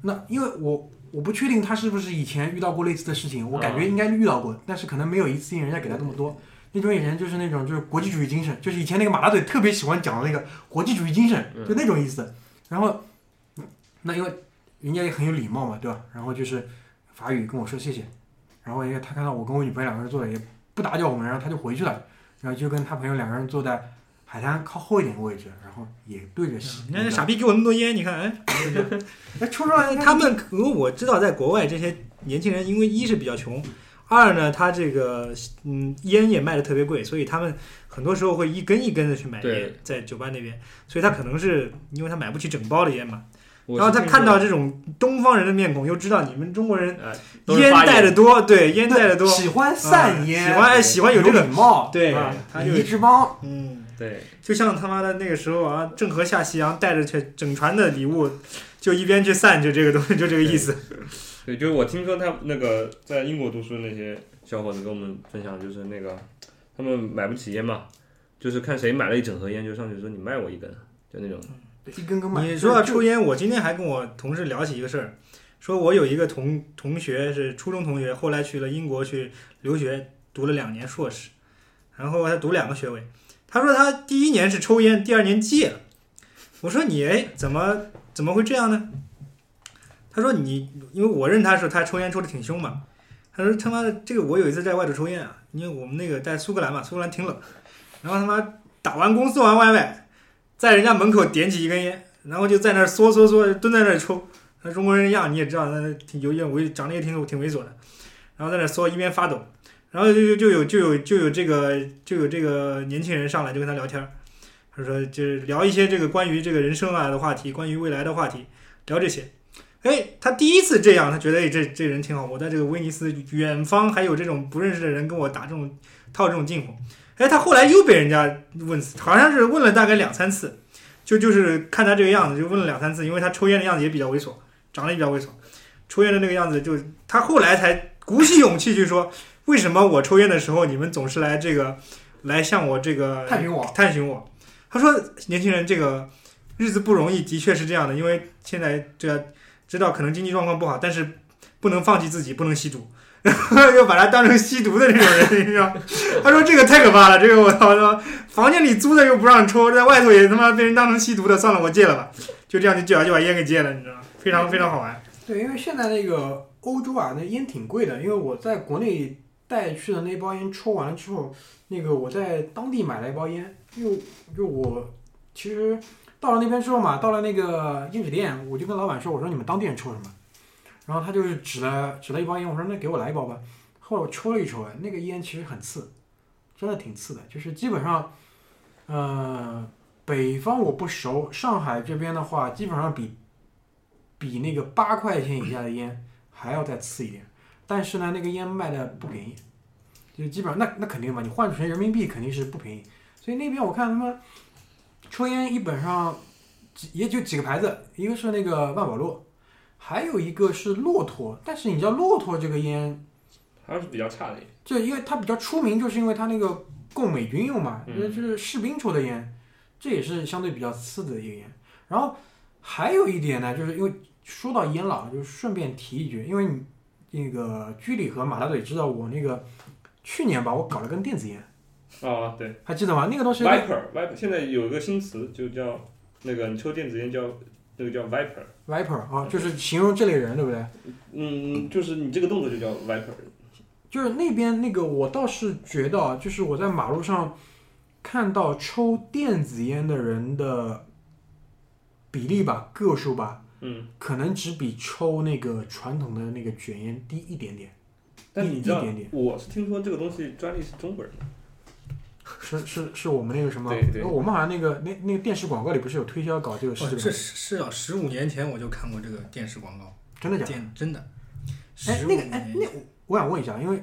那，因为我我不确定他是不是以前遇到过类似的事情，我感觉应该遇到过，但是可能没有一次性人家给他那么多。那种眼神就是那种就是国际主义精神，就是以前那个马大嘴特别喜欢讲的那个国际主义精神，就那种意思。然后，嗯那因为人家也很有礼貌嘛，对吧？然后就是法语跟我说谢谢，然后因为他看到我跟我女朋友两个人坐着也不打搅我们，然后他就回去了，然后就跟他朋友两个人坐在海滩靠后一点的位置，然后也对着西。人家傻逼给我那么多烟，你看，哎，哎，抽出来，他们可能我知道，在国外这些年轻人，因为一是比较穷，二呢，他这个嗯烟也卖的特别贵，所以他们很多时候会一根一根的去买烟，在酒吧那边，所以他可能是因为他买不起整包的烟嘛，然后他看到这种东方人的面孔，又知道你们中国人烟带的多，对，烟带的多，喜欢散烟，嗯喜欢哎喜欢有这个礼貌，对啊他就礼仪之邦，嗯，对，就像他妈的那个时候啊，郑和下西洋带着去整船的礼物，就一边去散，就这个东西，就这个意思。对，就是我听说他那个在英国读书的那些小伙子跟我们分享，就是那个他们买不起烟嘛，就是看谁买了一整盒烟，就上去说你卖我一根，就那种。一根根买。你说到抽烟，我今天还跟我同事聊起一个事儿，说我有一个同同学是初中同学，后来去了英国去留学，读了两年硕士，然后他读两个学位。他说他第一年是抽烟，第二年戒了。我说你哎，怎么怎么会这样呢？他说你，因为我认他的时候，他抽烟抽的挺凶嘛。他说他妈的，这个我有一次在外头抽烟啊，因为我们那个在苏格兰嘛，苏格兰挺冷，然后他妈打完工送完外卖，在人家门口点起一根烟，然后就在那儿嗦嗦嗦蹲在那儿抽。那中国人样你也知道，那挺有点猥，长得也挺挺猥琐的，然后在那儿嗦一边发抖，然后就就就有就有就有这个就有这个年轻人上来就跟他聊天，他说就是聊一些这个关于这个人生啊的话题，关于未来的话题，聊这些。哎，他第一次这样，他觉得哎这这人挺好，我在这个威尼斯远方还有这种不认识的人跟我打这种套这种近乎。哎，他后来又被人家问，好像是问了大概两三次，就就是看他这个样子就问了两三次，因为他抽烟的样子也比较猥琐。长得也比较猥琐，抽烟的那个样子，就他后来才鼓起勇气去说，为什么我抽烟的时候，你们总是来这个，来向我这个探寻我，探寻我。他说，年轻人这个日子不容易，的确是这样的，因为现在这个知道可能经济状况不好，但是不能放弃自己，不能吸毒，然 后又把他当成吸毒的这种人，你知道？他说这个太可怕了，这个我操，说房间里租的又不让抽，在外头也他妈被人当成吸毒的，算了，我戒了吧，就这样就戒了，就把烟给戒了，你知道吗？非常非常好玩。对，因为现在那个欧洲啊，那烟挺贵的。因为我在国内带去的那包烟抽完了之后，那个我在当地买了一包烟，就就我其实到了那边之后嘛，到了那个烟纸店，我就跟老板说，我说你们当地人抽什么？然后他就是指了指了一包烟，我说那给我来一包吧。后来我抽了一抽，那个烟其实很刺，真的挺刺的，就是基本上，呃，北方我不熟，上海这边的话，基本上比。比那个八块钱以下的烟还要再次一点，但是呢，那个烟卖的不便宜，就基本上那那肯定嘛，你换成人民币肯定是不便宜。所以那边我看他们抽烟，一本上也就几个牌子，一个是那个万宝路，还有一个是骆驼。但是你知道骆驼这个烟，还是比较差的，就因为它比较出名，就是因为它那个供美军用嘛，就是士兵抽的烟，这也是相对比较次的一个烟。然后还有一点呢，就是因为。说到烟了，就顺便提一句，因为你那个居里和马大嘴知道我那个去年吧，我搞了根电子烟。啊，对，还记得吗？那个东西。Viper，Viper，现在有一个新词，就叫那个你抽电子烟叫那个叫 Viper。Viper 啊，就是形容这类人，对不对？嗯，就是你这个动作就叫 Viper。就是那边那个，我倒是觉得，就是我在马路上看到抽电子烟的人的比例吧，个数吧。嗯，可能只比抽那个传统的那个卷烟低一点点，但你知道，点点。我是听说这个东西专利是中国人的，是是是我们那个什么？对对。我们好像那个那那个电视广告里不是有推销搞这个事？这是啊，十五年前我就看过这个电视广告，真的假的？真的。哎，那个哎，那我想问一下，因为。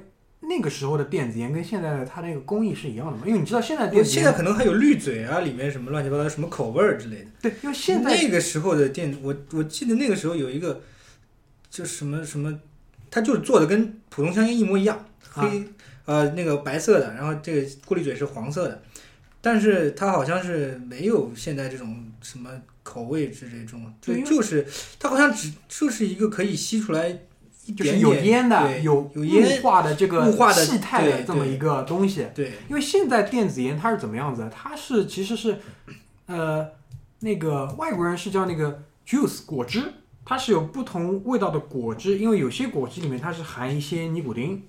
那个时候的电子烟跟现在的它那个工艺是一样的吗？因为你知道现在电子现在可能还有滤嘴啊，里面什么乱七八糟什么口味儿之类的。对，因为现在那个时候的电，我我记得那个时候有一个，就什么什么，它就是做的跟普通香烟一模一样，黑呃那个白色的，然后这个过滤嘴是黄色的，但是它好像是没有现在这种什么口味之类这种，就就是它好像只就是一个可以吸出来。就是有烟的，有有雾化的这个气态的这么一个东西。对，因为现在电子烟它是怎么样子？它是其实是，呃，那个外国人是叫那个 juice 果汁，它是有不同味道的果汁。因为有些果汁里面它是含一些尼古丁，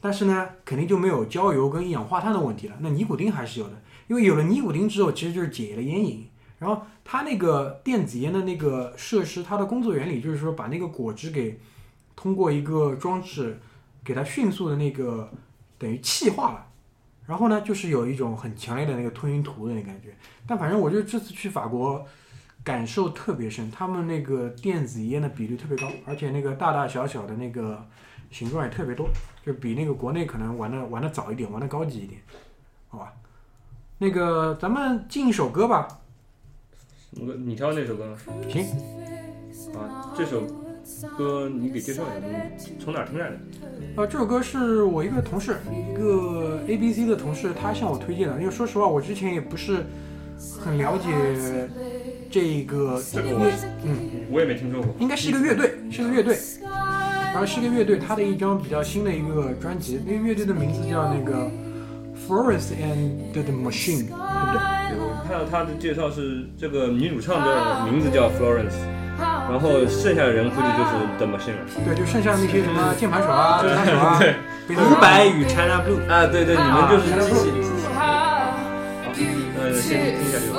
但是呢，肯定就没有焦油跟一氧化碳的问题了。那尼古丁还是有的，因为有了尼古丁之后，其实就是解了烟瘾。然后它那个电子烟的那个设施，它的工作原理就是说把那个果汁给。通过一个装置，给它迅速的那个等于气化了，然后呢，就是有一种很强烈的那个吞云吐雾的那感觉。但反正我就这次去法国，感受特别深，他们那个电子烟的比例特别高，而且那个大大小小的那个形状也特别多，就比那个国内可能玩的玩的早一点，玩的高级一点，好吧？那个咱们进一首歌吧。什么歌？你挑那首歌。行。啊，这首。歌，你给介绍一下，从哪听来的？呃，这首歌是我一个同事，一个 A B C 的同事，他向我推荐的。因为说实话，我之前也不是很了解这个，这个我，嗯，我也没听说过。应该是一个乐队，是个乐队，然后是个乐队，他的一张比较新的一个专辑，那个乐队的名字叫那个 Florence and the Machine，对不对？对我看到他的介绍是这个女主唱的名字叫 Florence，然后剩下的人估计就是 The Machine 了。对，就剩下那些什么键盘手啊、吉他手啊，对贝斯手啊伍佰与 China Blue。啊，对对，你们就是啊机器。好，呃，先听一下这首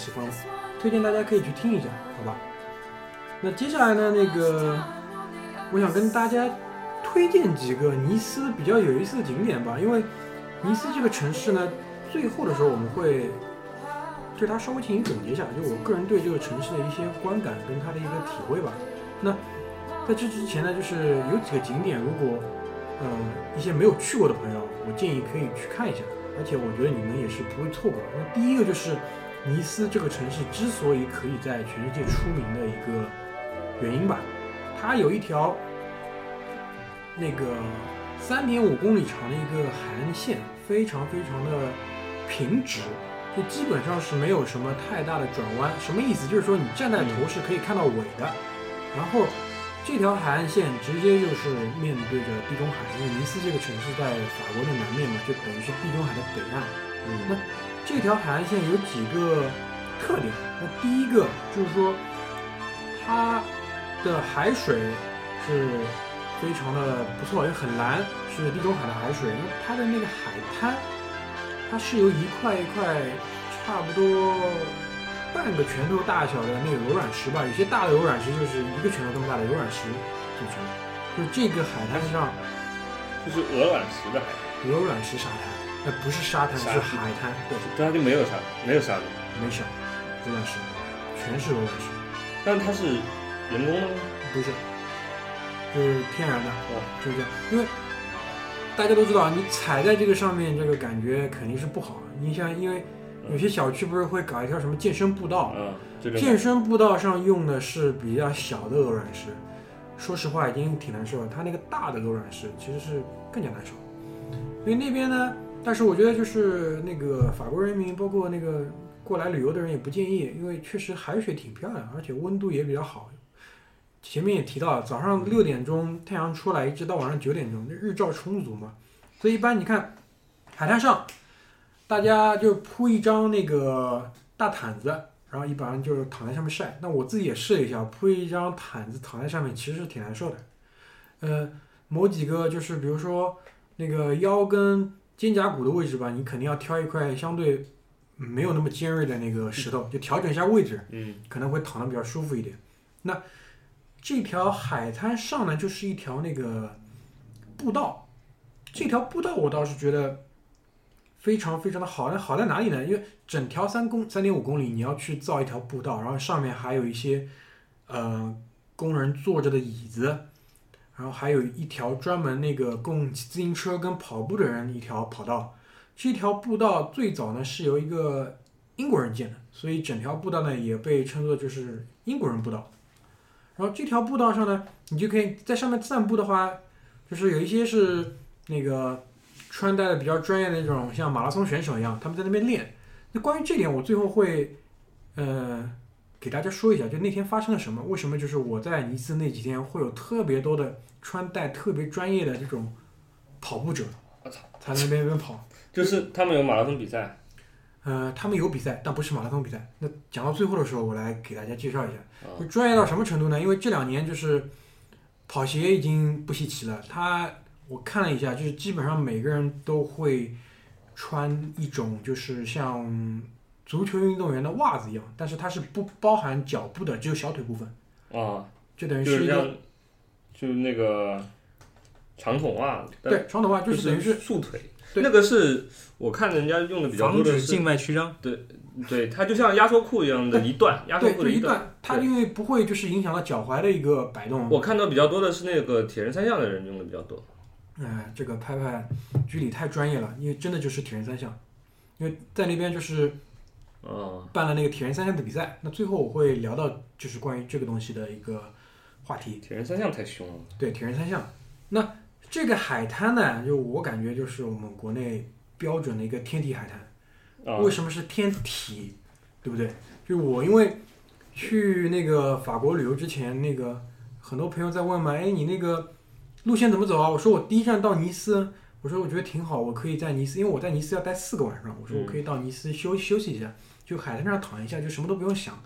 喜欢，推荐大家可以去听一下，好吧？那接下来呢，那个我想跟大家推荐几个尼斯比较有意思的景点吧，因为尼斯这个城市呢，最后的时候我们会对它稍微进行总结一下，就我个人对这个城市的一些观感跟它的一个体会吧。那在这之前呢，就是有几个景点，如果呃一些没有去过的朋友，我建议可以去看一下，而且我觉得你们也是不会错过的。那第一个就是尼斯这个城市之所以可以在全世界出名的一个原因吧，它有一条那个三点五公里长的一个海岸线，非常非常的平直，就基本上是没有什么太大的转弯。什么意思？就是说你站在头是可以看到尾的，然后这条海岸线直接就是面对着地中海，因为尼斯这个城市在法国的南面嘛，就等于是地中海的北岸。那这条海岸线有几个特点？那第一个就是说，它的海水是非常的不错，也很蓝，是地中海的海水。那它的那个海滩，它是由一块一块差不多半个拳头大小的那个柔软石吧，有些大的柔软石就是一个拳头这么大的柔软石组成的。就这个海滩上就是鹅卵石的海，滩，鹅卵石沙滩，呃，不是沙滩，是海滩，对，它就没有沙，没有沙子，没沙，鹅卵石，全是鹅卵石，但它是人工的吗？不是，就是天然的，哦，就是这样。因为大家都知道，你踩在这个上面，这个感觉肯定是不好。你像，因为有些小区不是会搞一条什么健身步道，嗯，这个健身步道上用的是比较小的鹅卵石，说实话已经挺难受了。它那个大的鹅卵石其实是更加难受，因为那边呢，但是我觉得就是那个法国人民，包括那个过来旅游的人也不建议，因为确实海水挺漂亮，而且温度也比较好。前面也提到了，早上六点钟太阳出来，一直到晚上九点钟，那日照充足嘛，所以一般你看海滩上，大家就铺一张那个大毯子，然后一般就是躺在上面晒。那我自己也试了一下，铺一张毯子躺在上面，其实是挺难受的。呃，某几个就是比如说那个腰跟肩胛骨的位置吧，你肯定要挑一块相对没有那么尖锐的那个石头，就调整一下位置，嗯，可能会躺得比较舒服一点。那这条海滩上呢，就是一条那个步道，这条步道我倒是觉得非常非常的好。那好在哪里呢？因为整条三公三点五公里，你要去造一条步道，然后上面还有一些呃工人坐着的椅子，然后还有一条专门那个供骑自行车跟跑步的人一条跑道。这条步道最早呢是由一个英国人建的，所以整条步道呢也被称作就是英国人步道。然后这条步道上呢，你就可以在上面散步的话，就是有一些是那个穿戴的比较专业的那种，像马拉松选手一样，他们在那边练。那关于这点，我最后会呃给大家说一下，就那天发生了什么，为什么就是我在尼斯那几天会有特别多的穿戴特别专业的这种跑步者，我操，才在那边边跑。就是他们有马拉松比赛，呃，他们有比赛，但不是马拉松比赛。那讲到最后的时候，我来给大家介绍一下，专业到什么程度呢？因为这两年就是跑鞋已经不稀奇了，他我看了一下，就是基本上每个人都会穿一种就是像足球运动员的袜子一样，但是它是不包含脚部的，只有小腿部分，啊，就等于是一个就那个长筒袜，对长筒袜，就是等于是束腿。对那个是我看人家用的比较多的是，止静脉曲张。对，对它就像压缩裤一样的一段，压缩，裤的段。就一段，它因为不会就是影响到脚踝的一个摆动。我看到比较多的是那个铁人三项的人用的比较多。哎，这个拍拍居里太专业了，因为真的就是铁人三项，因为在那边就是啊，办了那个铁人三项的比赛。那最后我会聊到就是关于这个东西的一个话题，铁人三项太凶了。对铁人三项。那这个海滩呢，就我感觉就是我们国内标准的一个天体海滩。啊，为什么是天体，对不对？就我因为去那个法国旅游之前，那个很多朋友在问嘛，哎，你那个路线怎么走啊？我说我第一站到尼斯，我说我觉得挺好，我可以在尼斯，因为我在尼斯要待四个晚上，我说我可以到尼斯休休息一下，就海滩上躺一下，就什么都不用想。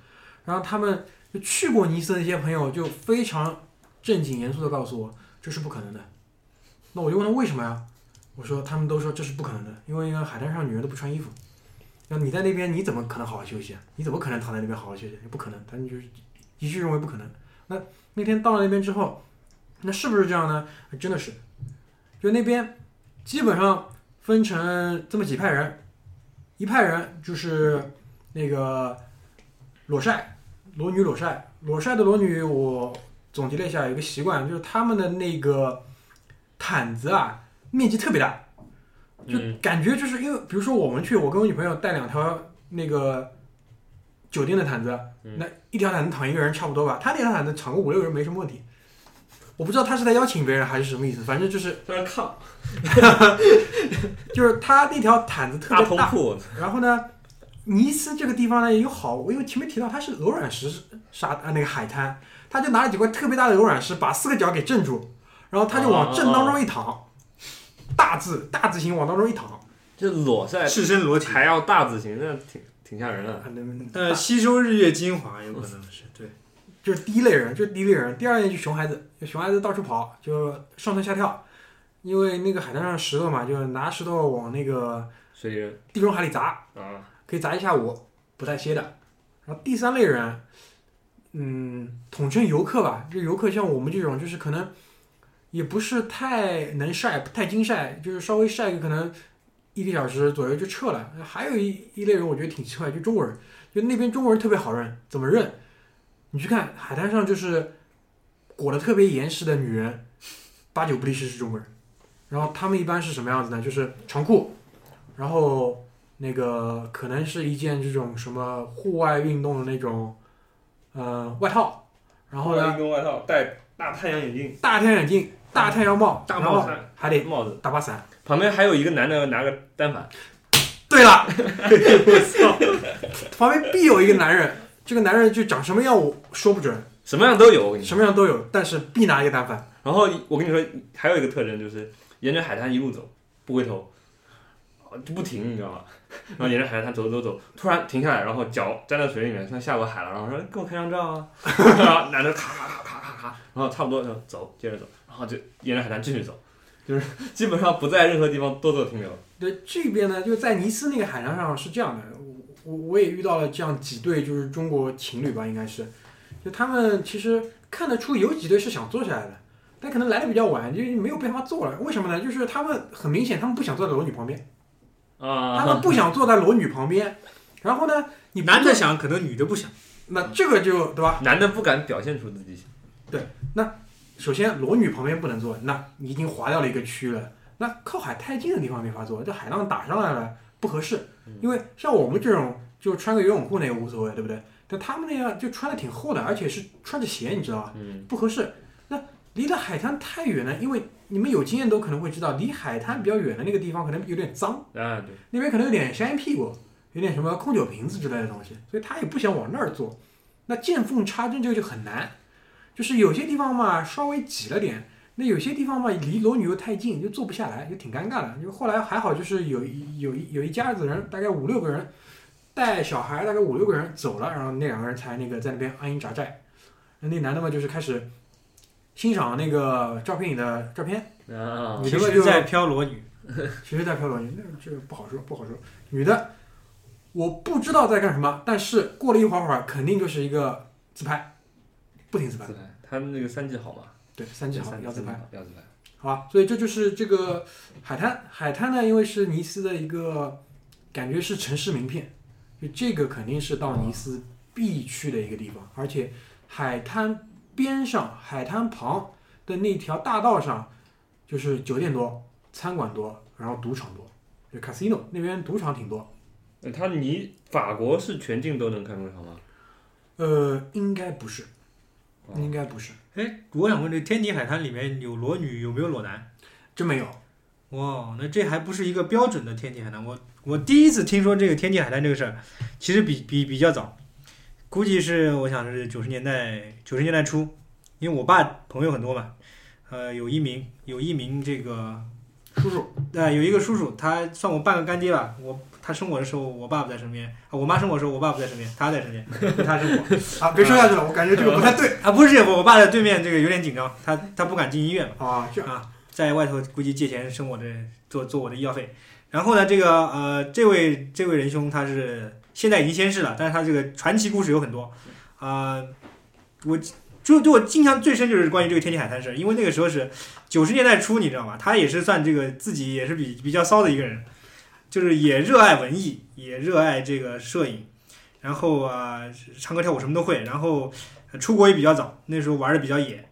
然后他们就去过尼斯的一些朋友就非常正经严肃的告诉我，这是不可能的。那我就问他为什么呀？我说他们都说这是不可能的，因为海滩上女人都不穿衣服。那你在那边你怎么可能好好休息啊？你怎么可能躺在那边好好休息？不可能，他们就是一致认为不可能。那那天到了那边之后，那是不是这样呢？真的是，就那边基本上分成这么几派人，一派人就是那个裸晒，裸女裸晒，裸晒的裸女，我总结了一下，有一个习惯，就是他们的那个毯子啊，面积特别大。就嗯感觉就是因为，比如说我们去，我跟我女朋友带两条那个酒店的毯子，嗯那一条毯子躺一个人差不多吧，他那条毯子躺个五六个人没什么问题。我不知道他是在邀请别人还是什么意思，反正就是在那炕，就是他那条毯子特别大，然后呢，尼斯这个地方呢有好，我因为前面提到它是鹅卵石沙啊那个海滩，他就拿了几块特别大的鹅卵石把四个角给镇住，然后他就往正当中一躺，大字大字形往当中一躺，就裸晒赤身裸体，还要大字形，那挺挺吓人的。啊那呃，吸收日月精华有可能是对。就是第一类人，就是第一类人。第二类就熊孩子，就熊孩子到处跑，就上蹿下跳，因为那个海滩上石头嘛，就拿石头往那个水地中海里砸，啊，可以砸一下午，不带歇的。然后第三类人，嗯，统称游客吧，就游客像我们这种，就是可能也不是太能晒，不太精晒，就是稍微晒个可能一个小时左右就撤了。还有一一类人，我觉得挺奇怪，就中国人，就那边中国人特别好认，怎么认？你去看海滩上就是裹得特别严实的女人，八九不离十是中国人。然后他们一般是什么样子呢？就是长裤，然后那个可能是一件这种什么户外运动的那种呃外套，然后呢，运动外套戴大太阳眼镜、大太阳眼镜、大太阳帽，大帽衫、还得帽子，打把伞。旁边还有一个男的拿个单反，对了，我操，旁边必有一个男人，这个男人就长什么样我说不准，什么样都有。我跟你说。什么样都有，但是必拿一个单反。然后我跟你说，还有一个特征就是沿着海滩一路走，不回头，就不停，你知道吗？然后沿着海滩走走走，突然停下来，然后脚沾到水里面，像下过海了，然后说给我拍张照啊，然后男的咔咔咔咔咔咔，然后差不多就走，接着走，然后就沿着海滩继续走，就是基本上不在任何地方多做停留。对，这边呢，就在尼斯那个海滩上是这样的，我我我也遇到了这样几对，就是中国情侣吧，应该是，就他们其实看得出有几对是想坐下来的，但可能来的比较晚，就没有办法坐了。为什么呢？就是他们很明显，他们不想坐在裸女旁边，他啊，们不想坐在裸女旁边。然后呢，你男的想，可能女的不想。那这个就对吧？男的不敢表现出自己想。对，那，首先裸女旁边不能坐，那你已经划掉了一个区了。那靠海太近的地方没法坐，这海浪打上来了不合适。因为像我们这种就穿个游泳裤那也无所谓，对不对？但他们那样就穿的挺厚的，而且是穿着鞋，你知道吧？嗯，不合适。那离得海滩太远了，因为你们有经验都可能会知道，离海滩比较远的那个地方可能有点脏，啊对，那边可能有点山屁股，有点什么空酒瓶子之类的东西，所以他也不想往那儿坐。那见缝插针这个就很难，就是有些地方嘛稍微挤了点，那有些地方嘛离裸女又太近，就坐不下来，就挺尴尬的。就后来还好，就是有一有一有一家子人，大概五六个人，带小孩大概五六个人走了，然后那两个人才那个在那边安营扎寨。那那男的嘛就是开始欣赏那个照片里的照片，啊其女的嘛就在飘裸女，其实在飘裸女，那这个不好说，不好说。女的，我不知道在干什么，但是过了一会儿会儿，肯定就是一个自拍，不停自拍自。拍，他们那个三 G 好嘛？对，三 G 好要自拍，，要自拍。好吧。所以这就是这个海滩，海滩呢，因为是尼斯的一个感觉是城市名片，就这个肯定是到尼斯必去的一个地方，而且海滩边上、海滩旁的那条大道上，就是酒店多、餐馆多，然后赌场多，就 casino 那边赌场挺多。呃他你法国是全境都能看赌场吗？呃，应该不是，哦应该不是，哎，我想问，这天体海滩里面有裸女，有没有裸男？真没有。哇，那这还不是一个标准的天体海滩。我我第一次听说这个天体海滩这个事儿，其实比比比较早，估计是我想是九十年代九十年代初，因为我爸朋友很多嘛，呃，有一名有一名这个叔叔，呃有一个叔叔，他算我半个干爹吧，我他生我的时候我爸不在身边，啊我妈生我的时候我爸不在身边，他在身边，他生我 啊，别说下去了，我感觉这个不太对啊不是我我爸在对面这个有点紧张，他他不敢进医院嘛。啊。这样在外头估计借钱生我的做做我的医药费。然后呢，这个呃，这位这位仁兄他是现在已经仙逝了，但是他这个传奇故事有很多啊、我就就我印象最深就是关于这个天津海滩事，因为那个时候是九十年代初，你知道吗？他也是算这个自己也是比比较骚的一个人，就是也热爱文艺，也热爱这个摄影，然后啊、唱歌跳舞什么都会，然后出国也比较早，那时候玩的比较野。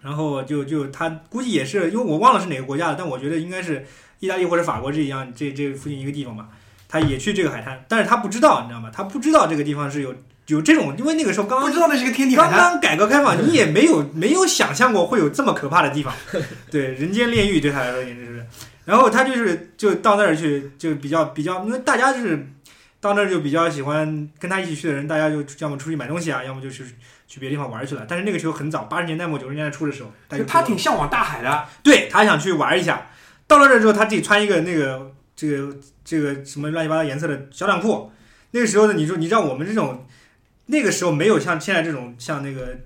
然后就就他估计也是，因为我忘了是哪个国家了，但我觉得应该是意大利或者法国这一样这这附近一个地方吧。他也去这个海滩，但是他不知道，你知道吗？他不知道这个地方是有有这种，因为那个时候刚刚不知道那是个天体海刚滩，刚改革开放，你也没有没有想象过会有这么可怕的地方，对，人间炼狱对他来说简直是。然后他就是就到那儿去，就比较比较，因为大家就是到那儿就比较喜欢跟他一起去的人，大家就要么出去买东西啊，要么就去去别的地方玩去了。但是那个时候很早，八十年代末九十年代初的时候，就他挺向往大海的。对他想去玩一下。到了那儿之后，他自己穿一个那个这个这个什么乱七八糟颜色的小短裤。那个时候呢，你说你知道我们这种那个时候没有像现在这种像那个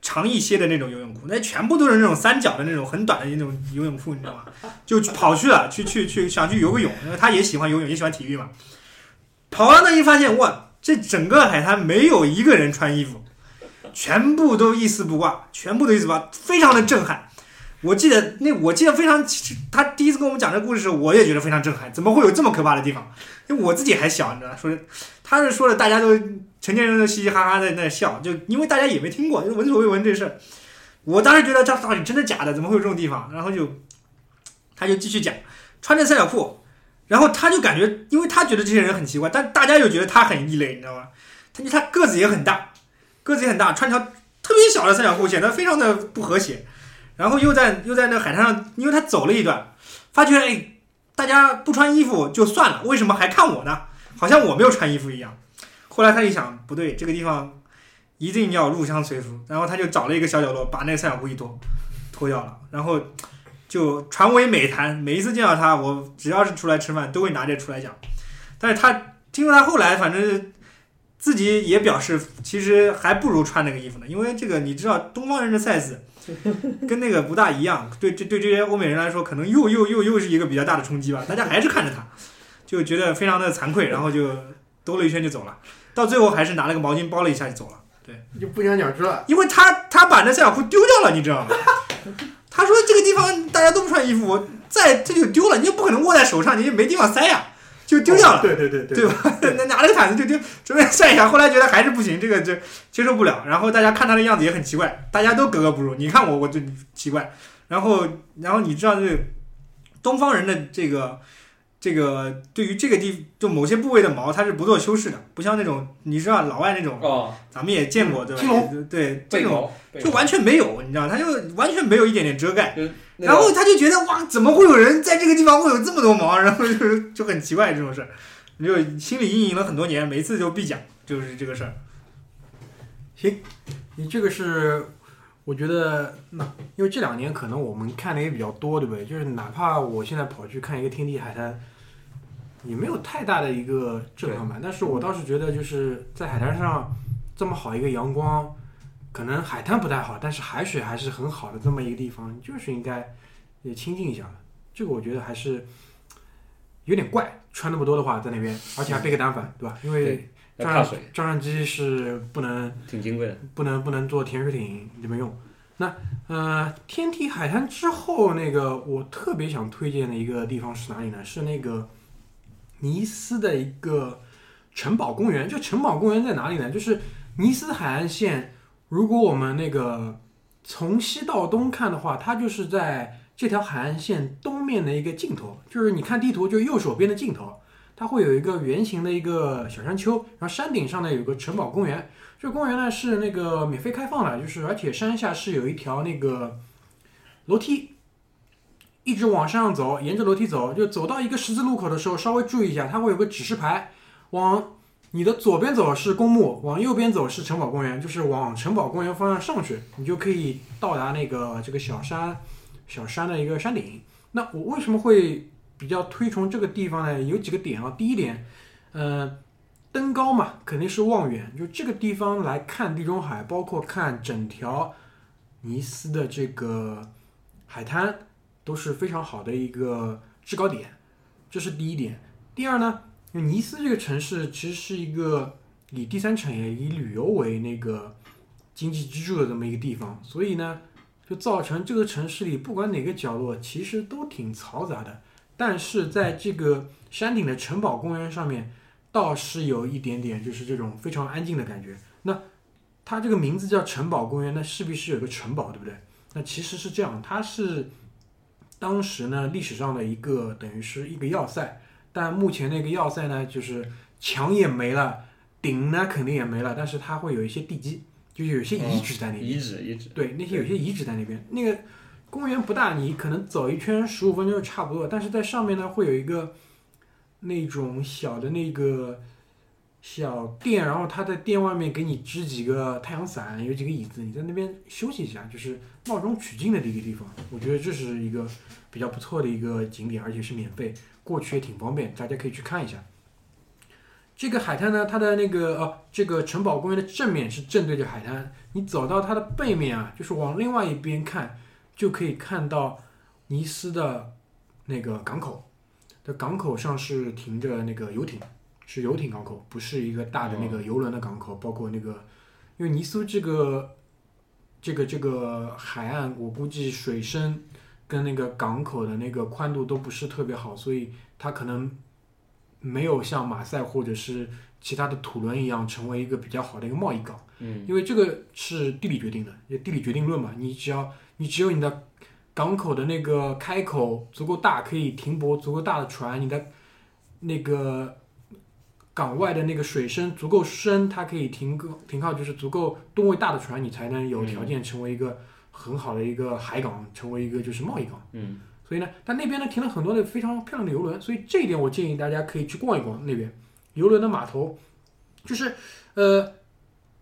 长一些的那种游泳裤，那全部都是那种三角的那种很短的那种游泳裤，你知道吗？就跑去了，去去去想去游个泳，因为他也喜欢游泳，也喜欢体育嘛。跑到那一发现，哇，这整个海滩没有一个人穿衣服，全部都一丝不挂，全部都一丝不挂，非常的震撼。我记得那我记得非常，他第一次跟我们讲这个故事的时候，我也觉得非常震撼，怎么会有这么可怕的地方？因为我自己还小，你知道，说他是说的，大家都成年人都嘻嘻哈哈在那笑，就因为大家也没听过，就闻所未闻这事。我当时觉得这到底真的假的？怎么会有这种地方？然后就他就继续讲，穿着三角裤，然后他就感觉，因为他觉得这些人很奇怪，但大家又觉得他很异类，你知道吗？他就他个子也很大，个子也很大，穿条特别小的三角裤，显得非常的不和谐。然后又在又在那海滩上，因为他走了一段，发觉哎，大家不穿衣服就算了，为什么还看我呢？好像我没有穿衣服一样。后来他一想，不对，这个地方一定要入乡随俗，然后他就找了一个小角落，把那个三角裤一脱，脱掉了，然后就传为美谈。每一次见到他，我只要是出来吃饭，都会拿这出来讲。但是他听说他后来反正自己也表示，其实还不如穿那个衣服呢，因为这个你知道，东方人的 size 跟那个不大一样，对对对这些欧美人来说，可能又又又又是一个比较大的冲击吧。大家还是看着他，就觉得非常的惭愧，然后就兜了一圈就走了。到最后还是拿了个毛巾包了一下就走了。对就不了了之了。因为他他把那三角裤丢掉了，你知道吗？他说这个地方大家都不穿衣服，我再这就丢了，你又不可能握在手上，你也没地方塞呀，就丢掉了。对对对对对吧？那拿了个毯子就丢，准备晒一下，后来觉得还是不行，这个就接受不了。然后大家看他的样子也很奇怪，大家都格格不入。你看我，我就奇怪。然后，然后你知道这东方人的这个这个对于这个地就某些部位的毛，它是不做修饰的，不像那种你知道老外那种，哦，咱们也见过对吧青龙？对这种就完全没有，你知道，他就完全没有一点点遮盖。那然后他就觉得哇，怎么会有人在这个地方会有这么多毛？然后就是就很奇怪这种事儿，你就心理阴影了很多年，每次就必讲，就是这个事儿。行你这个是，我觉得那因为这两年可能我们看的也比较多，对不对？就是哪怕我现在跑去看一个天地海滩，也没有太大的一个震撼吧。但是我倒是觉得，就是在海滩上这么好一个阳光，可能海滩不太好，但是海水还是很好的这么一个地方，就是应该也亲近一下的。这个我觉得还是有点怪，穿那么多的话在那边，而且还背个单反，对吧？因为照相怕水，照相机是不能。挺金贵的。不能不能做潜水艇里面用。那呃，天体海滩之后，那个我特别想推荐的一个地方是哪里呢？是那个尼斯的一个城堡公园。这城堡公园在哪里呢？就是尼斯海岸线。如果我们那个从西到东看的话，它就是在这条海岸线东面的一个尽头，就是你看地图，就右手边的尽头，它会有一个圆形的一个小山丘，然后山顶上呢有个城堡公园。这公园呢是那个免费开放的，就是而且山下是有一条那个楼梯，一直往上走，沿着楼梯走，就走到一个十字路口的时候，稍微注意一下，它会有个指示牌，往你的左边走是公墓，往右边走是城堡公园，就是往城堡公园方向上去，你就可以到达那个这个小山小山的一个山顶。那我为什么会比较推崇这个地方呢？有几个点啊，第一点，呃。登高嘛，肯定是望远。就这个地方来看地中海，包括看整条尼斯的这个海滩，都是非常好的一个制高点。这是第一点。第二呢，因为尼斯这个城市其实是一个以第三产业、以旅游为那个经济支柱的这么一个地方，所以呢，就造成这个城市里不管哪个角落，其实都挺嘈杂的。但是在这个山顶的城堡公园上面，倒是有一点点，就是这种非常安静的感觉。那它这个名字叫城堡公园，那势必是有个城堡，对不对？那其实是这样，它是当时呢历史上的一个等于是一个要塞，但目前那个要塞呢，就是墙也没了，顶呢肯定也没了，但是它会有一些地基，就是有些遗址在那边。遗址遗址，对，那些有些遗址在那边。那个公园不大，你可能走一圈十五分钟就差不多。但是在上面呢，会有一个那种小的那个小店，然后他在店外面给你支几个太阳伞，有几个椅子，你在那边休息一下，就是闹中取静的一个地方。我觉得这是一个比较不错的一个景点，而且是免费，过去也挺方便，大家可以去看一下。这个海滩呢，它的那个呃，这个城堡公园的正面是正对着海滩，你走到它的背面啊，就是往另外一边看，就可以看到尼斯的那个港口。的港口上是停着那个游艇，是游艇港口，不是一个大的那个游轮的港口。包括那个，因为尼斯这个这个这个海岸，我估计水深跟那个港口的那个宽度都不是特别好，所以它可能没有像马赛或者是其他的土伦一样成为一个比较好的一个贸易港。嗯，因为这个是地理决定的，也地理决定论嘛。你只要你只有你的港口的那个开口足够大，可以停泊足够大的船，你的那个港外的那个水深足够深，它可以停靠停靠就是足够吨位大的船，你才能有条件成为一个很好的一个海港，成为一个就是贸易港。嗯所以呢，但那边呢停了很多的非常漂亮的游轮，所以这一点我建议大家可以去逛一逛那边游轮的码头，就是呃，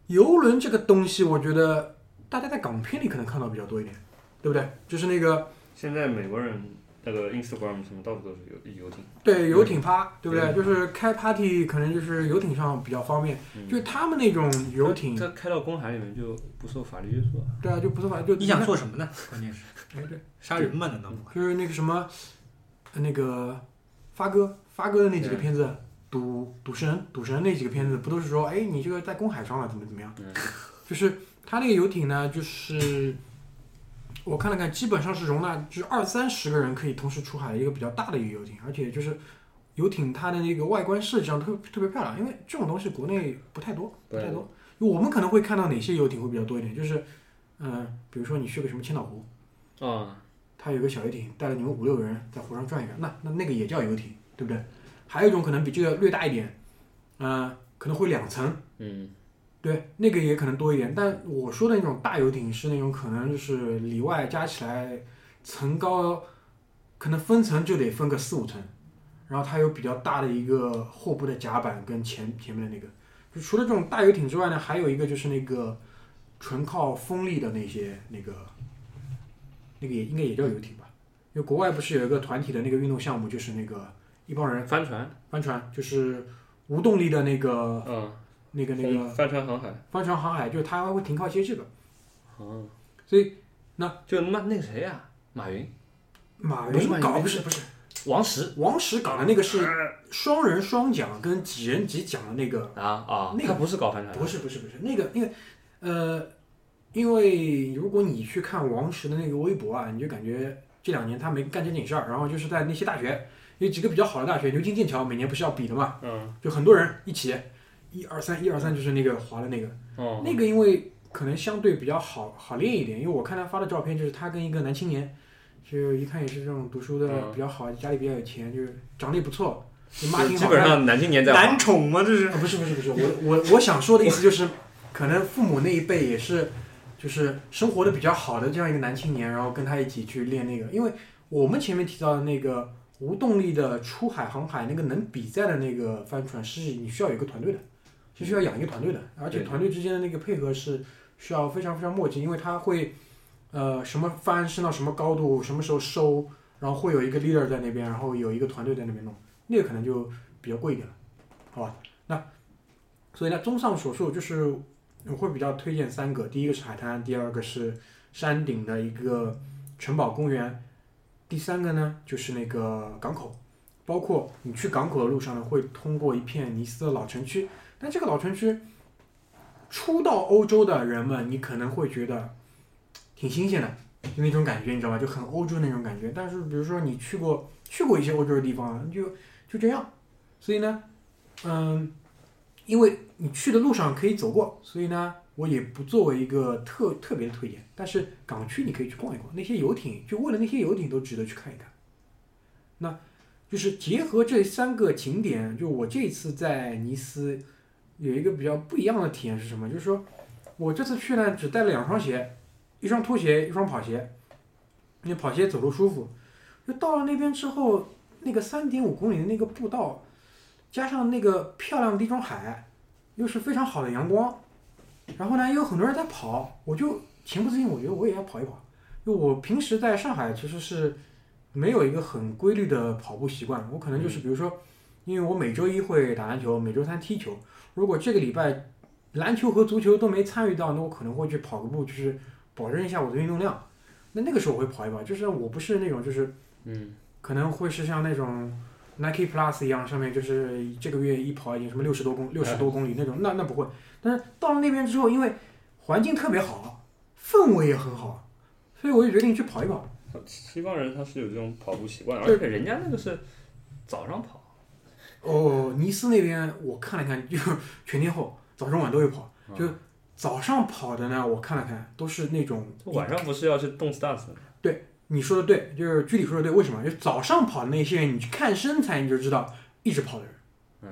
游轮这个东西，我觉得大家在港片里可能看到比较多一点，对不对？就是那个现在美国人那个 Instagram 什么到处都是游游艇，对游艇趴，对不对？就是开 party 可能就是游艇上比较方便，嗯就是他们那种游艇，它开到公海里面就不受法律约束了。对啊，就不受法就你想做什么呢？关键是哎对，杀人嘛？难道不？就是那个什么，呃那个发哥发哥的那几个嗯片子，赌赌神赌神那几个片子，不都是说，哎，你这个在公海上了，怎么怎么样？嗯就是他那个游艇呢，就是我看了看，基本上是容纳就是二三十个人可以同时出海的一个比较大的一个游艇，而且就是游艇它的那个外观设计上特特别漂亮，因为这种东西国内不太多，不太多。我们可能会看到哪些游艇会比较多一点，就是嗯、比如说你去个什么千岛湖。啊，它有个小游艇，带了你们五六个人在湖上转一转，那那那个也叫游艇，对不对？还有一种可能比这个略大一点，呃，可能会两层，嗯对，那个也可能多一点。但我说的那种大游艇是那种可能就是里外加起来层高，可能分层就得分个四五层，然后它有比较大的一个后部的甲板跟前前面的那个。就除了这种大游艇之外呢，还有一个就是那个纯靠风力的那些那个，那个也应该也叫游艇吧？因为国外不是有一个团体的那个运动项目，就是那个一帮人帆船，帆船，就是无动力的那个嗯，那个那个帆船航海，帆船航海，就是它还会停靠一些这个。哦，所以那就那那个谁呀，马云、马云云搞不是不是。王石。王石搞的那个是双人双桨跟几人几桨的那个，啊啊，那个他不是搞帆船，不是不是不是。那个那个呃，因为如果你去看王石的那个微博啊，你就感觉这两年他没干正经事儿，然后就是在那些大学有几个比较好的大学，牛津、剑桥每年不是要比的嘛，嗯。就很多人一起一二三一二三就是那个滑的那个。哦，那个因为可能相对比较好好练一点，因为我看他发的照片，就是他跟一个男青年，就一看也是这种读书的嗯比较好，家里比较有钱，就是长得也不错，就妈就挺好看。基本上男青年在男宠吗？这是啊，不是不是不是，我我我想说的意思就是，可能父母那一辈也是，就是生活的比较好的这样一个男青年，然后跟他一起去练那个，因为我们前面提到的那个无动力的出海航海那个能比赛的那个帆船，是你需要有一个团队的，是需要养一个团队的，而且团队之间的那个配合是需要非常非常默契，因为他会，呃，什么帆升到什么高度，什么时候收，然后会有一个 leader 在那边，然后有一个团队在那边弄，那个可能就比较贵一点了，好吧？那所以呢，综上所述，就是我会比较推荐三个，第一个是海滩，第二个是山顶的一个城堡公园，第三个呢就是那个港口。包括你去港口的路上呢，会通过一片尼斯的老城区，但这个老城区，初到欧洲的人们，你可能会觉得挺新鲜的，就那种感觉，你知道吗？就很欧洲那种感觉。但是比如说你去过去过一些欧洲的地方，就就这样。所以呢，嗯，因为你去的路上可以走过，所以呢，我也不作为一个特特别的推荐。但是港区你可以去逛一逛，那些游艇，就为了那些游艇都值得去看一看。那就是结合这三个景点，就我这次在尼斯有一个比较不一样的体验是什么？就是说我这次去呢，只带了两双鞋，一双拖鞋，一双跑鞋。因为跑鞋走路舒服，就到了那边之后，那个三点五公里的那个步道，加上那个漂亮的地中海，又是非常好的阳光，然后呢，又有很多人在跑，我就情不自禁，我觉得我也要跑一跑。就我平时在上海其实是没有一个很规律的跑步习惯，我可能就是比如说，因为我每周一会打篮球，每周三踢球，如果这个礼拜篮球和足球都没参与到，那我可能会去跑个步，就是保证一下我的运动量。那那个时候我会跑一跑，就是我不是那种就是嗯可能会是像那种 Nike Plus 一样，上面就是这个月一跑已经什么六十多公六十多公里那种，那那不会。但是到了那边之后，因为环境特别好，氛围也很好，所以我就决定去跑一跑。西方人他是有这种跑步习惯，对而且人家那个是早上跑，哦，尼斯那边我看了看，就是全天候，早中晚都有跑。就嗯早上跑的呢，我看了看，都是那种晚上不是要去动 stars 吗你说的对，就是具体说的对。为什么？就早上跑的那些人，你去看身材你就知道，一直跑的人。嗯，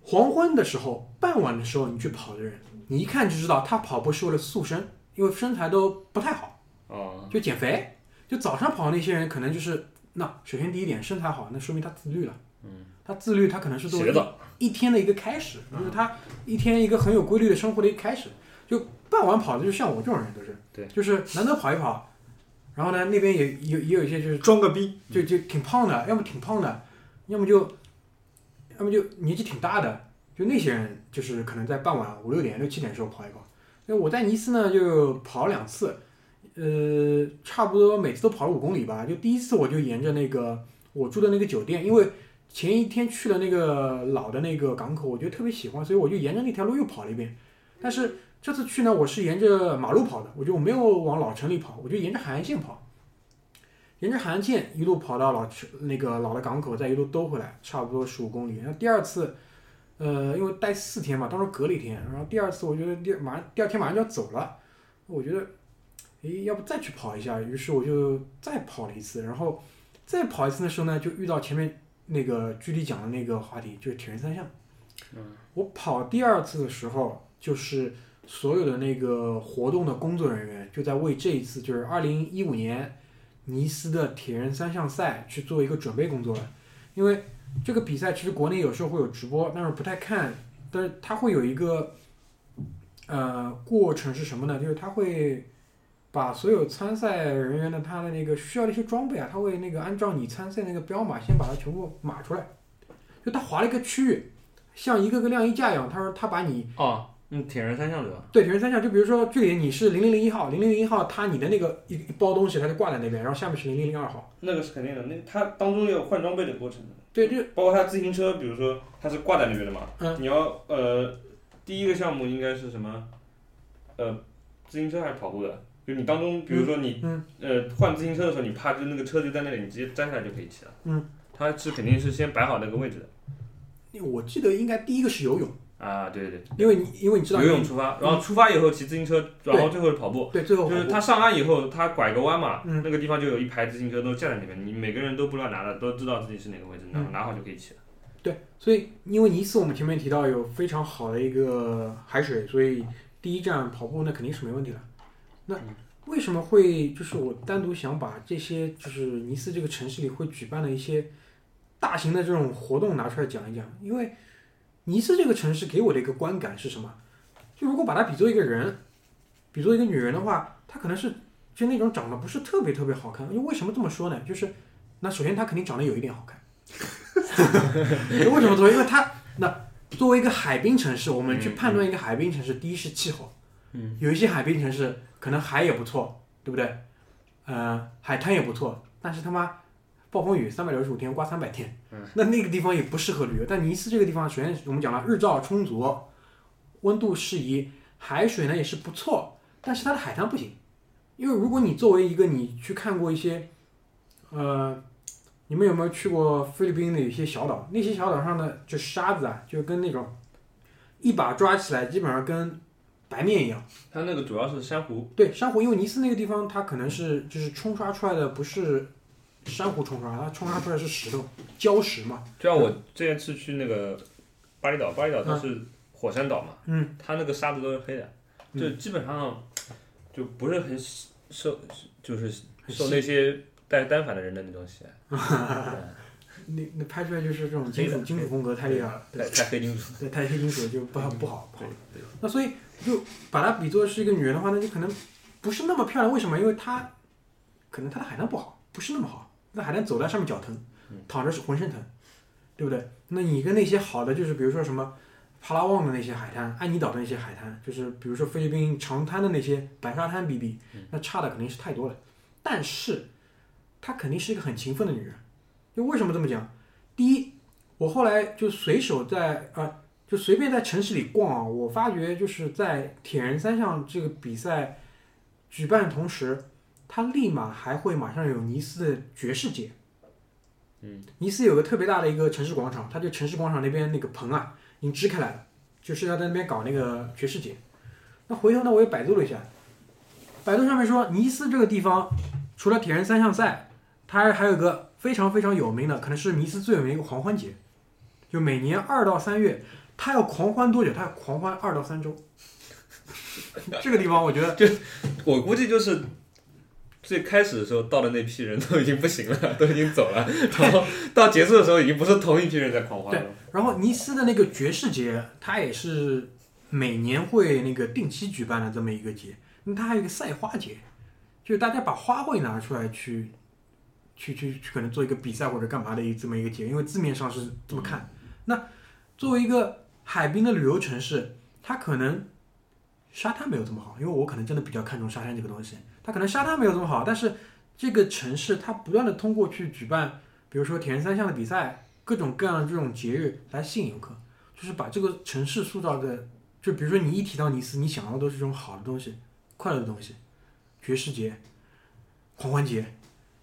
黄昏的时候、傍晚的时候你去跑的人，你一看就知道他跑步是为了塑身，因为身材都不太好，哦，就减肥。就早上跑的那些人，可能就是那首先第一点身材好，那说明他自律了。嗯，他自律，他可能是作为洗个澡，一天的一个开始，就是他一天一个很有规律的生活的一个开始。就傍晚跑的，就像我这种人都是，对，就是难得跑一跑，然后呢那边也也也有一些就是装个逼，就就挺胖的，要么挺胖的，要么就要么就年纪挺大的，就那些人就是可能在傍晚五六点六七点的时候跑一跑。那我在尼斯呢就跑两次，呃，差不多每次都跑了五公里吧。就第一次我就沿着那个我住的那个酒店，因为前一天去了那个老的那个港口，我觉得特别喜欢，所以我就沿着那条路又跑了一遍。但是这次去呢，我是沿着马路跑的，我就没有往老城里跑，我就沿着海岸线跑。沿着海岸线一路跑到老城那个老的港口，再一路兜回来，差不多十五公里。然后第二次，呃，因为待四天嘛，当时隔了一天，然后第二次我觉得第马上第二天马上就要走了，我觉得，诶，要不再去跑一下？于是我就再跑了一次，然后再跑一次的时候呢，就遇到前面那个距离讲的那个话题，就是铁人三项。嗯，我跑第二次的时候，就是所有的那个活动的工作人员就在为这一次，就是二零一五年尼斯的铁人三项赛去做一个准备工作了。因为这个比赛其实国内有时候会有直播，但是不太看。但是它会有一个呃过程是什么呢？就是它会把所有参赛人员的他的那个需要的一些装备啊，他会那个按照你参赛那个标码先把它全部码出来。就他划了一个区域，像一个个晾衣架一样。他说他把你哦，嗯，铁人三项对吧？对铁人三项，就比如说距离你是零零零一号，零零零一号，他你的那个一一包东西，他就挂在那边，然后下面是零零零二号。那个是肯定的，那他当中也有换装备的过程的。对，就包括他自行车，比如说他是挂在那边的嘛，嗯你要呃第一个项目应该是什么？呃，自行车还是跑步的？就你当中，比如说你、嗯呃换自行车的时候，你怕就那个车就在那里，你直接摘下来就可以骑了。嗯，它是肯定是先摆好那个位置的。我记得应该第一个是游泳，啊，对对对。因为你因为你知，道游泳出发，然后出发以后骑自行车，然后最后是跑步。对最后就是他上岸以后，他拐个弯嘛，嗯。那个地方就有一排自行车都架在那边，你每个人都不知道拿的，都知道自己是哪个位置，然后拿好就可以骑了。对，所以因为尼斯我们前面提到有非常好的一个海水，所以第一站跑步那肯定是没问题的。那为什么会就是我单独想把这些就是尼斯这个城市里会举办的一些大型的这种活动拿出来讲一讲？因为尼斯这个城市给我的一个观感是什么？就如果把它比作一个人，比作一个女人的话，她可能是就那种长得不是特别特别好看。因为为什么这么说呢？就是那首先她肯定长得有一点好看。为什么说？因为她那作为一个海滨城市，我们去判断一个海滨城市，第一是气候，嗯，有一些海滨城市可能海也不错，对不对？呃，海滩也不错，但是他妈暴风雨三百六十五天刮三百天，嗯，那那个地方也不适合旅游。但尼斯这个地方，首先我们讲了日照充足，温度适宜，海水呢也是不错，但是它的海滩不行，因为如果你作为一个你去看过一些，呃。你们有没有去过菲律宾的一些小岛？那些小岛上的就沙子啊，就跟那种一把抓起来，基本上跟白面一样。它那个主要是珊瑚，对，珊瑚，因为尼斯那个地方，它可能是就是冲刷出来的不是珊瑚冲刷，它冲刷出来是石头、礁石嘛。就像我这次去那个巴厘岛，巴厘岛它是火山岛嘛，嗯，它那个沙子都是黑的，嗯就基本上就不是很受，就是受那些带单反的人的那种喜爱，那那拍出来就是这种金属金属风格太厉害了，太太黑金属。对，太黑金属就不好不好不好对。对，那所以就把它比作是一个女人的话，那就可能不是那么漂亮。为什么？因为她可能她的海滩不好，不是那么好。那海滩走在上面脚疼，躺着是浑身疼，对不对？那你跟那些好的，就是比如说什么帕拉旺的那些海滩，安妮岛的那些海滩，就是比如说菲律宾长滩的那些白沙滩比比，那差的肯定是太多了。但是她肯定是一个很勤奋的女人。就为什么这么讲？第一，我后来就随手在啊。就随便在城市里逛啊，我发觉就是在铁人三项这个比赛举办的同时，它立马还会马上有尼斯的爵士节。嗯，尼斯有个特别大的一个城市广场，它就城市广场那边那个棚啊，已经支开来了，就是要在那边搞那个爵士节。那回头呢，我也百度了一下，百度上面说尼斯这个地方除了铁人三项赛，它还有个非常非常有名的，可能是尼斯最有名的一个狂欢节，就每年二到三月。他要狂欢多久？他要狂欢二到三周。这个地方我觉得就我估计就是最开始的时候到的那批人都已经不行了，都已经走了，然后到结束的时候已经不是同一批人在狂欢了。然后尼斯的那个爵士节，它也是每年会那个定期举办的这么一个节。那它还有一个赛花节，就是大家把花卉拿出来去，去去去可能做一个比赛或者干嘛的一这么一个节，因为字面上是这么看。那作为一个海滨的旅游城市，它可能沙滩没有这么好，因为我可能真的比较看重沙滩这个东西。它可能沙滩没有这么好，但是这个城市它不断的通过去举办，比如说铁人三项的比赛，各种各样的这种节日来吸引游客，就是把这个城市塑造的，就比如说你一提到尼斯，你想到都是这种好的东西、快乐的东西，爵士节、狂欢节、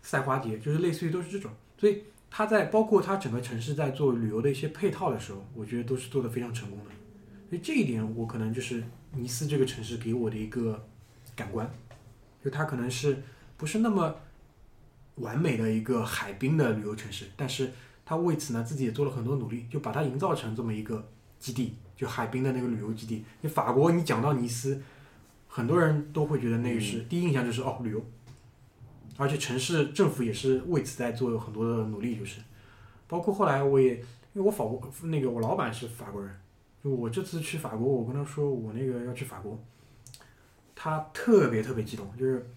赛花节，就是类似于都是这种。所以它在包括它整个城市在做旅游的一些配套的时候，我觉得都是做的非常成功的。所以这一点我可能就是尼斯这个城市给我的一个感官，就它可能是不是那么完美的一个海滨的旅游城市，但是它为此呢自己也做了很多努力，就把它营造成这么一个基地，就海滨的那个旅游基地。你法国，你讲到尼斯，很多人都会觉得那个是、第一印象就是哦旅游，而且城市政府也是为此在做很多的努力，就是包括后来我也因为我法国那个我老板是法国人，就我这次去法国，我跟他说我那个要去法国，他特别特别激动，就是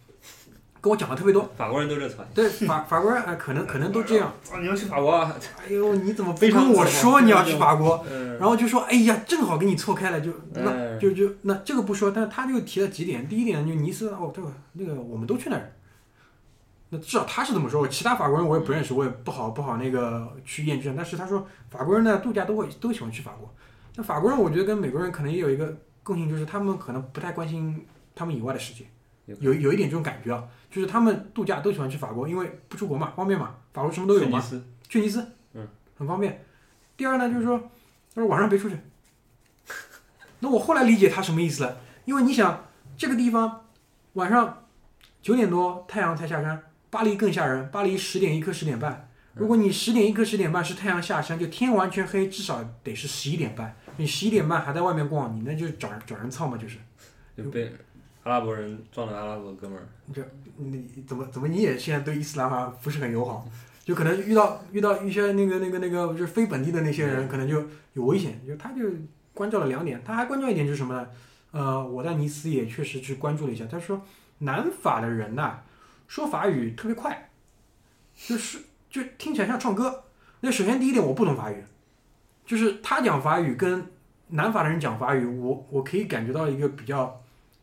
跟我讲的特别多。法国人都热传，对法法国人哎、可能可能都这样。啊，你要去法国啊？哎呦，你怎么 跟我说你要去法国？嗯，然后就说，哎呀，正好给你错开了，就那嗯就就那这个不说，但是他就提了几点。第一点就尼斯，哦，这个那个我们都去那儿。那至少他是这么说，其他法国人我也不认识，我也不好不好那个去验证。但是他说法国人呢度假都会都喜欢去法国。那法国人我觉得跟美国人可能也有一个共性，就是他们可能不太关心他们以外的世界，有有一点这种感觉啊，就是他们度假都喜欢去法国，因为不出国嘛，方便嘛，法国什么都有嘛。去尼斯去尼斯，嗯，很方便。第二呢，就是说，他说晚上别出去。那我后来理解他什么意思了，因为你想这个地方晚上九点多太阳才下山，巴黎更吓人，巴黎十点一刻十点半。如果你十点一刻十点半是太阳下山，就天完全黑，至少得是十一点半。你十一点半还在外面逛，你那就找人找人操嘛，就是。就被阿拉伯人撞了阿拉伯哥们儿，你怎么怎么你也现在对伊斯兰好像不是很友好，就可能遇到遇到一些那个那个那个就是非本地的那些人，可能就有危险。就他就关照了两点，他还关照一点就是什么呢？呃，我在尼斯也确实去关注了一下，他说南法的人呐、说法语特别快，就是就听起来像唱歌。那首先第一点我不懂法语，就是他讲法语跟南法的人讲法语，我我可以感觉到一个比较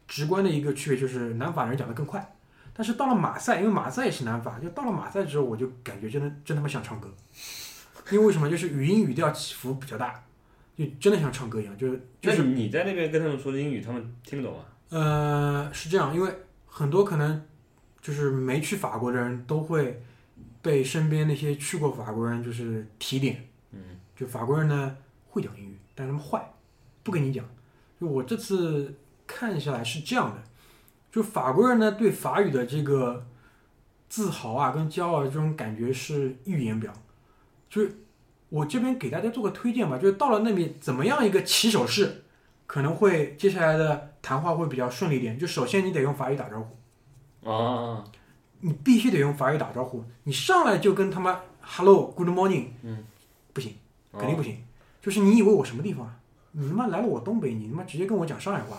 直观的一个区别，就是南法人讲的更快。但是到了马赛，因为马赛也是南法，就到了马赛之后，我就感觉真的真他妈像唱歌。因为为什么？就是语音语调起伏比较大，就真的像唱歌一样，就是就就是是你在那边跟他们说的英语，他们听得懂啊？呃是这样，因为很多可能就是没去法国的人都会被身边那些去过法国人就是提点，嗯，就法国人呢会讲英语，但他们坏，不跟你讲。就我这次看下来是这样的，就法国人呢对法语的这个自豪啊跟骄傲的这种感觉是溢于言表。就是我这边给大家做个推荐吧，就是到了那边怎么样一个起手式，可能会接下来的谈话会比较顺利一点。就首先你得用法语打招呼。啊，你必须得用法语打招呼，你上来就跟他妈 hello good morning，嗯，不行，哦肯定不行。就是你以为我什么地方啊？你他妈来了我东北，你他妈直接跟我讲上海话，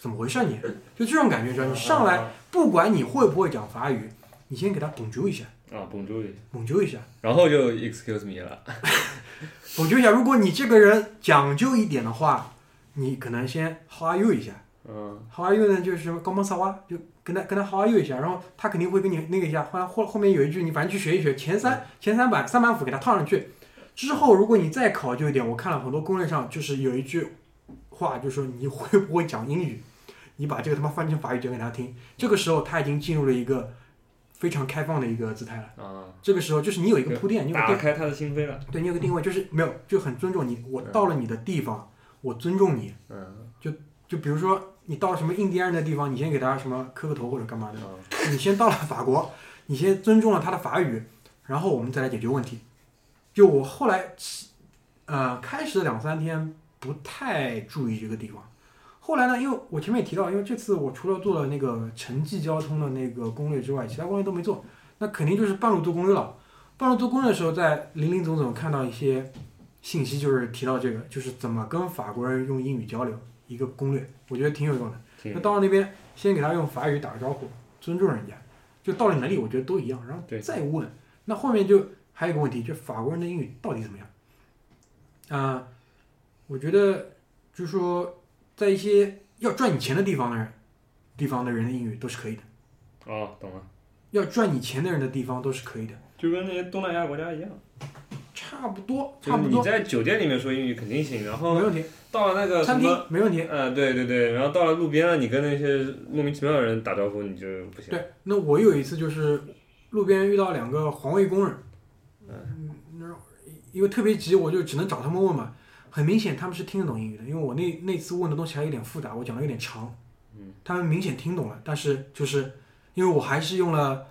怎么回事啊你？就这种感觉，知道？你上来不管你会不会讲法语，你先给他 bonjour 一下啊，bonjour，，bonjour 一下然后就 excuse me 了，，bonjour 一下。如果你这个人讲究一点的话，你可能先 how are you 一下。嗯，How are you 呢？就是高帮萨哇，就跟他跟他 How are you 一下，然后他肯定会跟你那个一下，后来后后面有一句你反正去学一学，前三前三板三板斧给他套上去，之后如果你再考究一点，我看了很多攻略上就是有一句话，就说你会不会讲英语，你把这个他妈翻成法语讲给他听，这个时候他已经进入了一个非常开放的一个姿态了。啊，这个时候就是你有一个铺垫，你打开他的心扉了，对你有个定位，就是没有就很尊重你，我到了你的地方，我尊重你，嗯，就比如说你到什么印第安人的地方，你先给他什么磕个头或者干嘛的。啊你先到了法国，你先尊重了他的法语，然后我们再来解决问题。就我后来，呃，开始的两三天不太注意这个地方。后来呢，因为我前面也提到，因为这次我除了做了那个城际交通的那个攻略之外，其他攻略都没做，那肯定就是半路做攻略了。半路做攻略的时候，在林林总总看到一些信息，就是提到这个，就是怎么跟法国人用英语交流，一个攻略，我觉得挺有用的。那到了那边，先给他用法语打个招呼，尊重人家，就道理能力我觉得都一样，然后再问。那后面就还有一个问题，就法国人的英语到底怎么样？啊、我觉得就是说，在一些要赚你钱的地方的人，地方的人的英语都是可以的，哦，懂了，要赚你钱的人的地方都是可以的，就跟那些东南亚国家一样，差不多，就是差不多，你在酒店里面说英语肯定行，然后没问题。到了那个餐厅，没问题。呃，对对对，然后到了路边了，你跟那些莫名其妙的人打招呼，你就不行。对，那我有一次就是路边遇到两个环卫工人，嗯，那因为特别急，我就只能找他们问嘛。很明显他们是听得懂英语的，因为我那那次问的东西还有点复杂，我讲的有点长，嗯，他们明显听懂了，但是就是因为我还是用了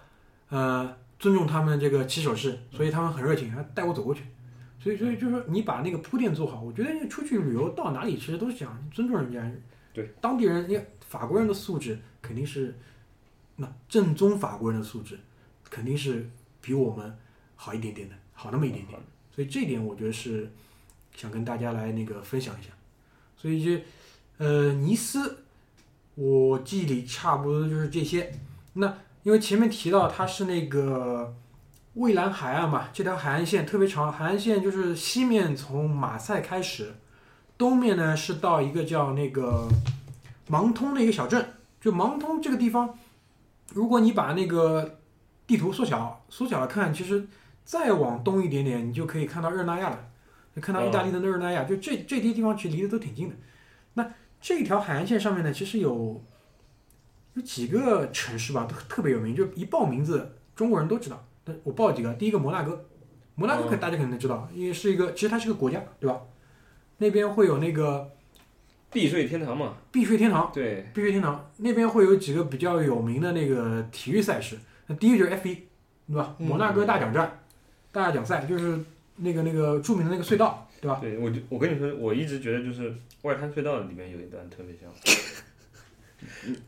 呃尊重他们这个骑手势，所以他们很热情，还带我走过去。所以，所以就是说，你把那个铺垫做好，我觉得你出去旅游到哪里其实都是想尊重人家，对当地人，因为法国人的素质肯定是，那正宗法国人的素质肯定是比我们好一点点的，好那么一点点。所以这一点我觉得是想跟大家来那个分享一下。所以就呃尼斯，我记忆里差不多就是这些。那因为前面提到它是那个蔚蓝海岸嘛，这条海岸线特别长，海岸线就是西面从马赛开始，东面呢是到一个叫那个芒通的一个小镇。就芒通这个地方，如果你把那个地图缩小缩小了看，其实再往东一点点，你就可以看到热那亚了，就看到意大利的热那亚。就这这些地方其实离得都挺近的。那这条海岸线上面呢，其实有有几个城市吧，都特别有名，就一报名字，中国人都知道。那我报几个，第一个摩纳哥，摩纳哥可大家肯定知道，因为是一个，其实它是个国家，对吧？那边会有那个避税天堂嘛，避税天堂，对，避税天堂那边会有几个比较有名的那个体育赛事。那第一个就是 F 一，对吧？嗯摩纳哥大奖战，大奖赛就是那个那个著名的那个隧道，对吧？对我就我跟你说，我一直觉得就是外滩隧道里面有一段特别像，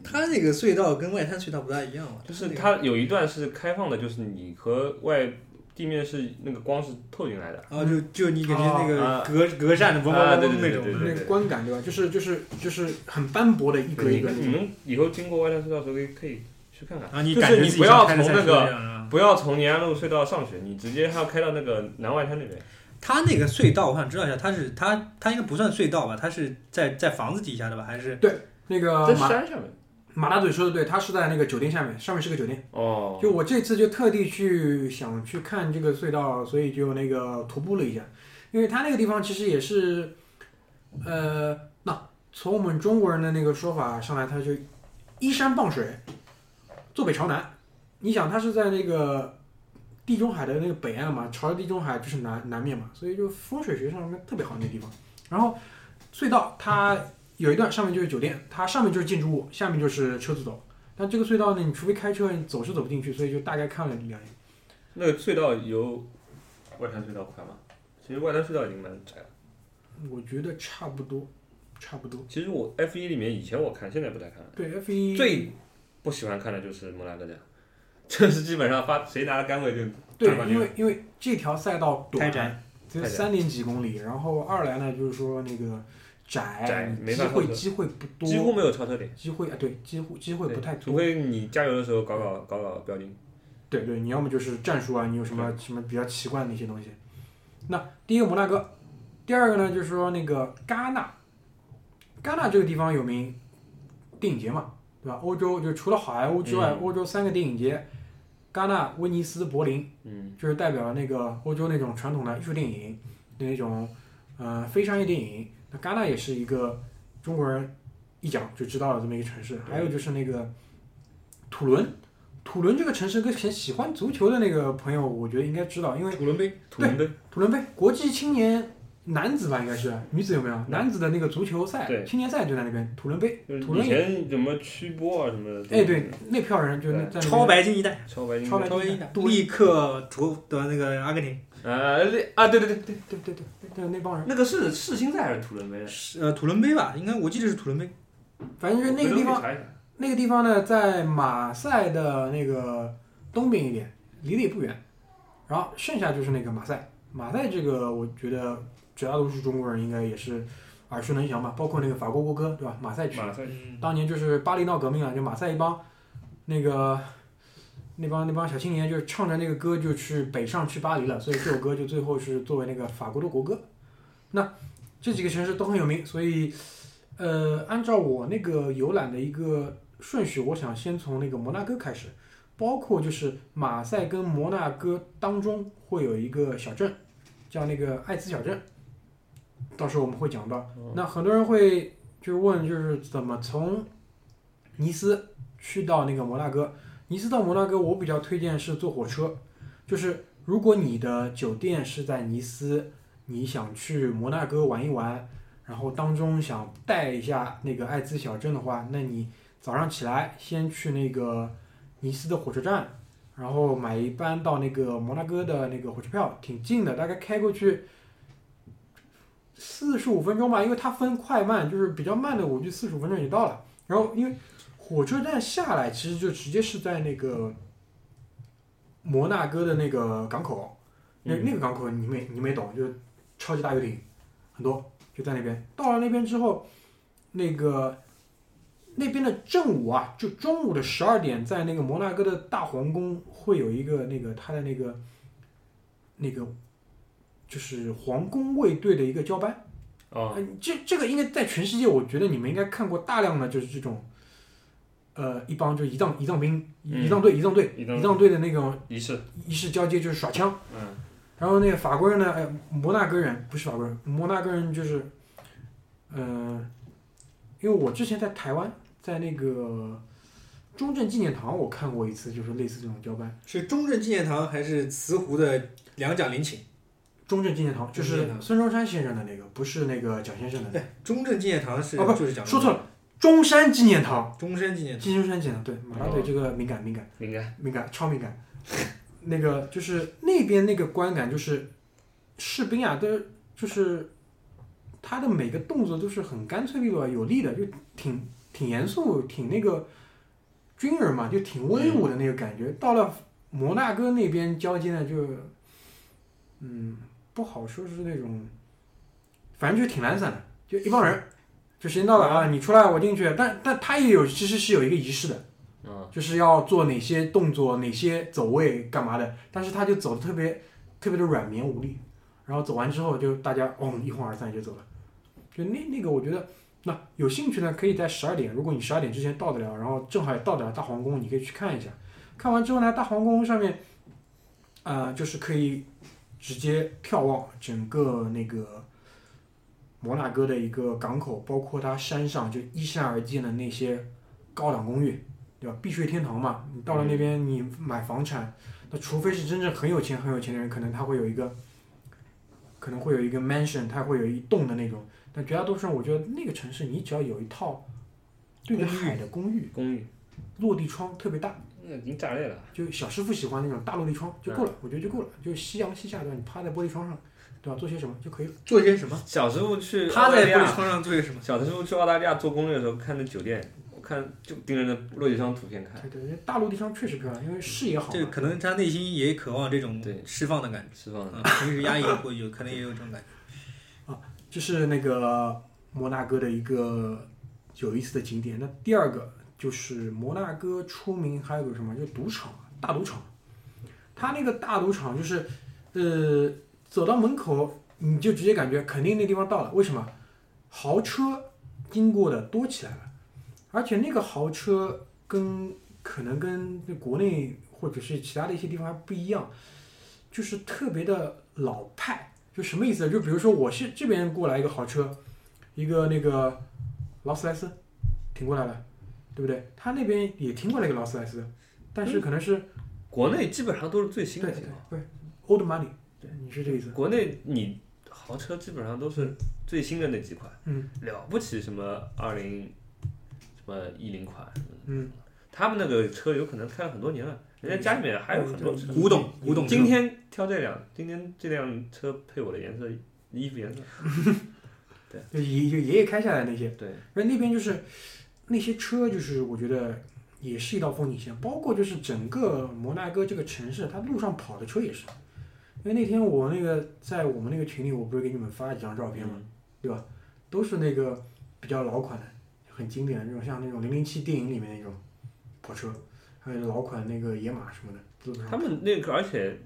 它那个隧道跟外滩隧道不大一样嘛，就是那个。它有一段是开放的，就是你和外地面是那个光是透进来的，啊，就就你感觉那啊。个隔隔扇的嗡嗡那种对对对那个观感，对吧？就是就是就是很斑驳的一格一格你们以后经过外滩隧道的时候可以可以去看看，啊，你就是感觉你不要从那个不要从延安路隧道上去，你直接还要开到那个南外滩那边。它那个隧道，我想知道一下，它是它它应该不算隧道吧？它是在在房子底下的吧？还是那个在马山上面。马大嘴说的对，他是在那个酒店下面，上面是个酒店。哦，就我这次就特地去想去看这个隧道，所以就那个徒步了一下，因为它那个地方其实也是，呃，那从我们中国人的那个说法上来，它就依山傍水，坐北朝南。你想，它是在那个地中海的那个北岸嘛，朝着地中海就是南南面嘛，所以就风水学上面特别好那个地方。然后隧道它有一段上面就是酒店，它上面就是建筑物，下面就是车子走。但这个隧道呢，你除非开车，你走是走不进去，所以就大概看了两眼。那个隧道有外滩隧道宽吗？其实外滩隧道已经蛮窄了。我觉得差不多，差不多。其实我 F 一里面以前我看，现在不太看了。对 F 一最不喜欢看的就是摩纳哥站，这是基本上发谁拿了杆位就对因为因为这条赛道短只有三点几公里，然后二来呢就是说那个窄，机会机会不多，几乎没有超车点，机会啊，对，几乎机会不太多除。非你加油的时候搞搞搞搞标定。对对，你要么就是战术啊，你有什么什么比较奇怪的那些东西。那第一个摩纳哥，第二个呢就是说那个戛纳，戛纳这个地方有名电影节嘛，对吧？欧洲就除了好莱坞之外，嗯欧洲三个电影节，戛纳、威尼斯、柏林，嗯，就是代表了那个欧洲那种传统的艺术电影，那种呃非商业电影。那戛纳也是一个中国人一讲就知道的这么一个城市。还有就是那个土伦，土伦这个城市跟很喜欢足球的那个朋友，我觉得应该知道，因为土伦杯土伦杯土伦杯国际青年男子吧，应该是女子有没有？男子的那个足球赛，青年赛就在那边。土伦杯，土伦以前什么曲波啊什么的。哎，对，那票人就那在那超白金一代，超白金超白超白金一代，立刻投的那个阿根廷。呃，那啊，对对对对，对对对对，那帮人，那个是世新赛还是土伦杯？是呃，土伦杯吧，应该我记得是土伦杯。反正就是那个地方，那个地方呢，在马赛的那个东边一点，离得也不远。然后剩下就是那个马赛，马赛这个我觉得绝大多数中国人应该也是耳熟能详吧，包括那个法国国歌，对吧？马赛曲，马赛嗯，当年就是巴黎闹革命啊，就马赛一帮那个那帮那帮小青年就是唱着那个歌就去北上去巴黎了，所以这首歌就最后是作为那个法国的国歌。那这几个城市都很有名，所以呃，按照我那个游览的一个顺序，我想先从那个摩纳哥开始，包括就是马赛跟摩纳哥当中会有一个小镇，叫那个艾兹小镇，到时候我们会讲到。那很多人会就是问，就是怎么从尼斯去到那个摩纳哥？尼斯到摩纳哥，我比较推荐是坐火车，就是如果你的酒店是在尼斯，你想去摩纳哥玩一玩，然后当中想带一下那个艾兹小镇的话，那你早上起来先去那个尼斯的火车站，然后买一班到那个摩纳哥的那个火车票，挺近的，大概开过去四十五分钟吧，因为它分快慢，就是比较慢的，我就四十五分钟就到了。然后因为火车站下来，其实就直接是在那个摩纳哥的那个港口，那、嗯那个港口你没你没懂，就超级大游艇很多，就在那边。到了那边之后，那个那边的正午啊，就中午的十二点，在那个摩纳哥的大皇宫会有一个那个他的那个那个就是皇宫卫队的一个交班。哦，呃，这这个应该在全世界，我觉得你们应该看过大量的就是这种，呃，一帮就仪仗仪仗兵、嗯仪仗队、仪仗队、仪仗队的那种仪式，仪式交接，就是耍枪。嗯，然后那个法国人呢，哎，摩纳哥人不是法国人，摩纳哥人就是，嗯、因为我之前在台湾，在那个中正纪念堂，我看过一次，就是类似这种交班。是中正纪念堂还是慈湖的两蒋陵寝？中正纪念堂就是孙中山先生的那个，不是那个蒋先生的那个。对，中正纪念堂是哦不就是蒋说错了，中山纪念堂。中山纪念堂。金中山纪念堂，对，马拉对这个敏感敏感敏感敏感超敏感。那个就是那边那个观感，就是士兵啊，都就是他的每个动作都是很干脆利落、有力的，就挺挺严肃、挺那个军人嘛，就挺威武的那个感觉。到了摩纳哥那边交接呢，就嗯不好说是那种，反正就挺懒散的，就一帮人，就时间到了啊，你出来我进去，但但他也有其实是有一个仪式的。嗯，就是要做哪些动作、哪些走位干嘛的，但是他就走的特别特别的软绵无力，然后走完之后就大家哦一哄而散就走了，就那那个我觉得那有兴趣呢，可以在十二点，如果你十二点之前到得了，然后正好也到得了大皇宫，你可以去看一下。看完之后呢，大皇宫上面，呃，就是可以直接眺望整个那个摩纳哥的一个港口，包括它山上就依山而建的那些高档公寓。对吧？避税天堂嘛，你到了那边，你买房产，那除非是真正很有钱很有钱的人，可能他会有一个，可能会有一个 mansion，他会有一栋的那种。但绝大多数人，我觉得那个城市，你只要有一套对着海的公寓，公寓，落地窗特别大，那已经炸裂了，就小师傅喜欢那种大落地窗就够了，我觉得就够了。就夕阳西下，对吧？你趴在玻璃窗上，对吧？做些什么就可以了。做些什么？小时候去他在玻璃澳大利亚，窗上做些什么？小时候去澳大利亚做攻略的时候，看那酒店，我看就盯着那落地窗图片看，对对，大落地窗确实漂亮，因为视野好嘛。这个可能他内心也渴望这种释放的感觉释放的，啊，平时压抑会有可能也有这种感觉。啊这是那个摩纳哥的一个有意思的景点。那第二个就是摩纳哥出名还有个什么，就赌场，大赌场。他那个大赌场就是，呃，走到门口你就直接感觉肯定那地方到了。为什么？豪车经过的多起来了，而且那个豪车跟可能跟国内或者是其他的一些地方还不一样，就是特别的老派。就什么意思？就比如说我是这边过来一个豪车，一个那个劳斯莱斯停过来了，对不对？他那边也停过来一个劳斯莱斯，但是可能是、国内基本上都是最新对对的型号，不是 old money，对，你是这意思？国内你豪车基本上都是最新的那几款，嗯。了不起什么二零什么一零款，嗯，他们那个车有可能开了很多年了，人家家里面还有很多车。古董古董今天挑这辆，今天这辆车配我的颜色，衣服颜色。就爷就爷爷开下来那些，对，那那边就是那些车，就是我觉得也是一道风景线，包括就是整个摩纳哥这个城市，它路上跑的车也是。因为那天我那个在我们那个群里，我不是给你们发了几张照片吗？对吧？都是那个比较老款的，很经典的那种，像那种零零七电影里面那种跑车，还有老款那个野马什么的，他们那个而且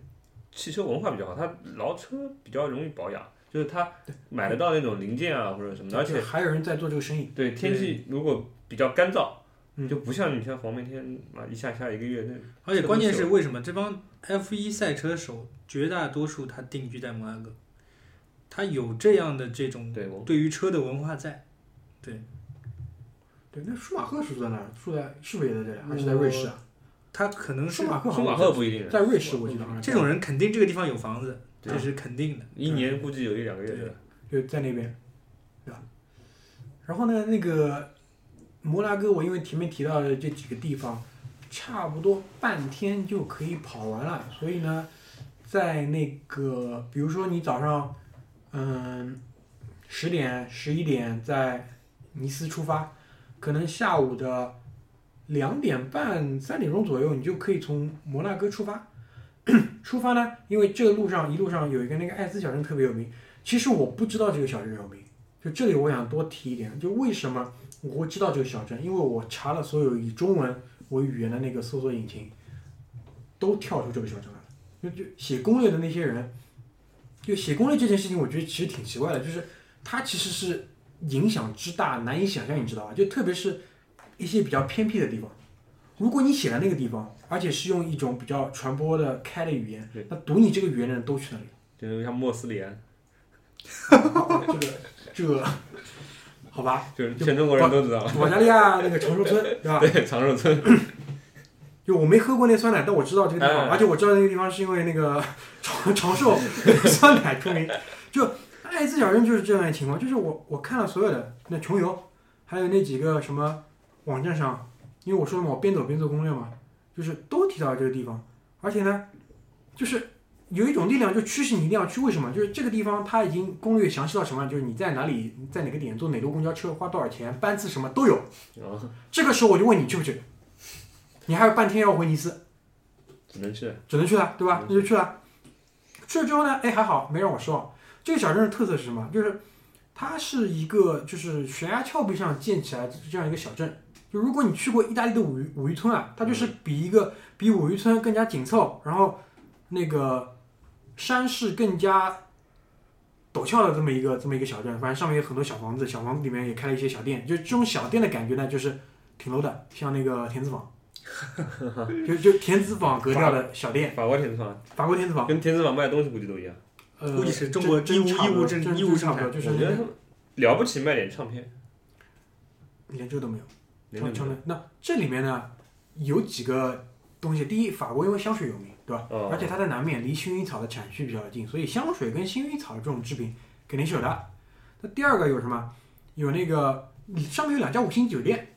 汽车文化比较好，他老车比较容易保养，就是他买得到那种零件啊或者什么的，而且还有人在做这个生意。对天气如果比较干燥，嗯就不像你像黄梅天啊一下下一个月那。而且关键是为什么这帮 F 一赛车手绝大多数他定居在摩纳哥，他有这样的这种对于车的文化在。对，对那舒马赫是住在哪儿？住在是不是也在这里？还是在瑞士啊？他可能是舒马赫舒马赫不一定，在瑞士，我记得这种人肯定这个地方有房子，这是肯定的。一年估计有一两个月的。就在那边，对吧？然后呢，那个摩纳哥，我因为前面提到的这几个地方，差不多半天就可以跑完了。所以呢，在那个比如说你早上，嗯，十点、十一点在尼斯出发，可能下午的两点半、三点钟左右，你就可以从摩纳哥出发。出发呢，因为这个路上一路上有一个那个艾斯小镇特别有名。其实我不知道这个小镇有名，就这里我想多提一点，就为什么我会知道这个小镇？因为我查了所有以中文为语言的那个搜索引擎，都跳出这个小镇来了。就就写攻略的那些人，就写攻略这件事情，我觉得其实挺奇怪的，就是它其实是影响之大难以想象，你知道吧？就特别是一些比较偏僻的地方，如果你写了那个地方，而且是用一种比较传播的开的语言，那读你这个语言的人都去那里。就是像莫斯里安，哦这个这个，好吧，就是全中国人都知道。保加利亚那个长寿村，对吧？对，长寿村。就我没喝过那酸奶，但我知道这个地方，哎而且我知道那个地方是因为那个 长长寿 酸奶出名。就爱滋小镇就是这样的情况，就是我我看了所有的那穷游，还有那几个什么网站上，因为我说了嘛，我边走边做攻略嘛，就是都提到这个地方，而且呢，就是有一种力量就驱使你一定要去，为什么？就是这个地方它已经攻略详细到什么，就是你在哪里，在哪个点坐哪路公交车，花多少钱，班次什么都有。啊，这个时候我就问你去不去？你还有半天要回尼斯，只能去。只能去了，对吧？那就去了。去了之后呢，哎，还好没让我失望。这个小镇的特色是什么？就是它是一个就是悬崖峭壁上建起来的这样一个小镇。就如果你去过意大利的五渔五渔村啊，它就是比一个比五渔村更加紧凑，然后那个山势更加陡峭的这么一个这么一个小镇。反正上面有很多小房子，小房子里面也开了一些小店。就这种小店的感觉呢，就是挺 low 的，像那个田子坊，就就田子坊格调的小店，法国田子坊法国田子坊。跟田子坊卖的东西估计都一样。呃，估计是中国真真差不多义乌真义乌真差不多，就是我觉得他们了不起卖点唱片，连这个都没有。唱唱的那这里面呢有几个东西，第一，法国因为香水有名，对吧？哦而且它在南面离薰衣草的产区比较近，所以香水跟薰衣草这种制品肯定是有的。那第二个有什么？有那个上面有两家五星酒店。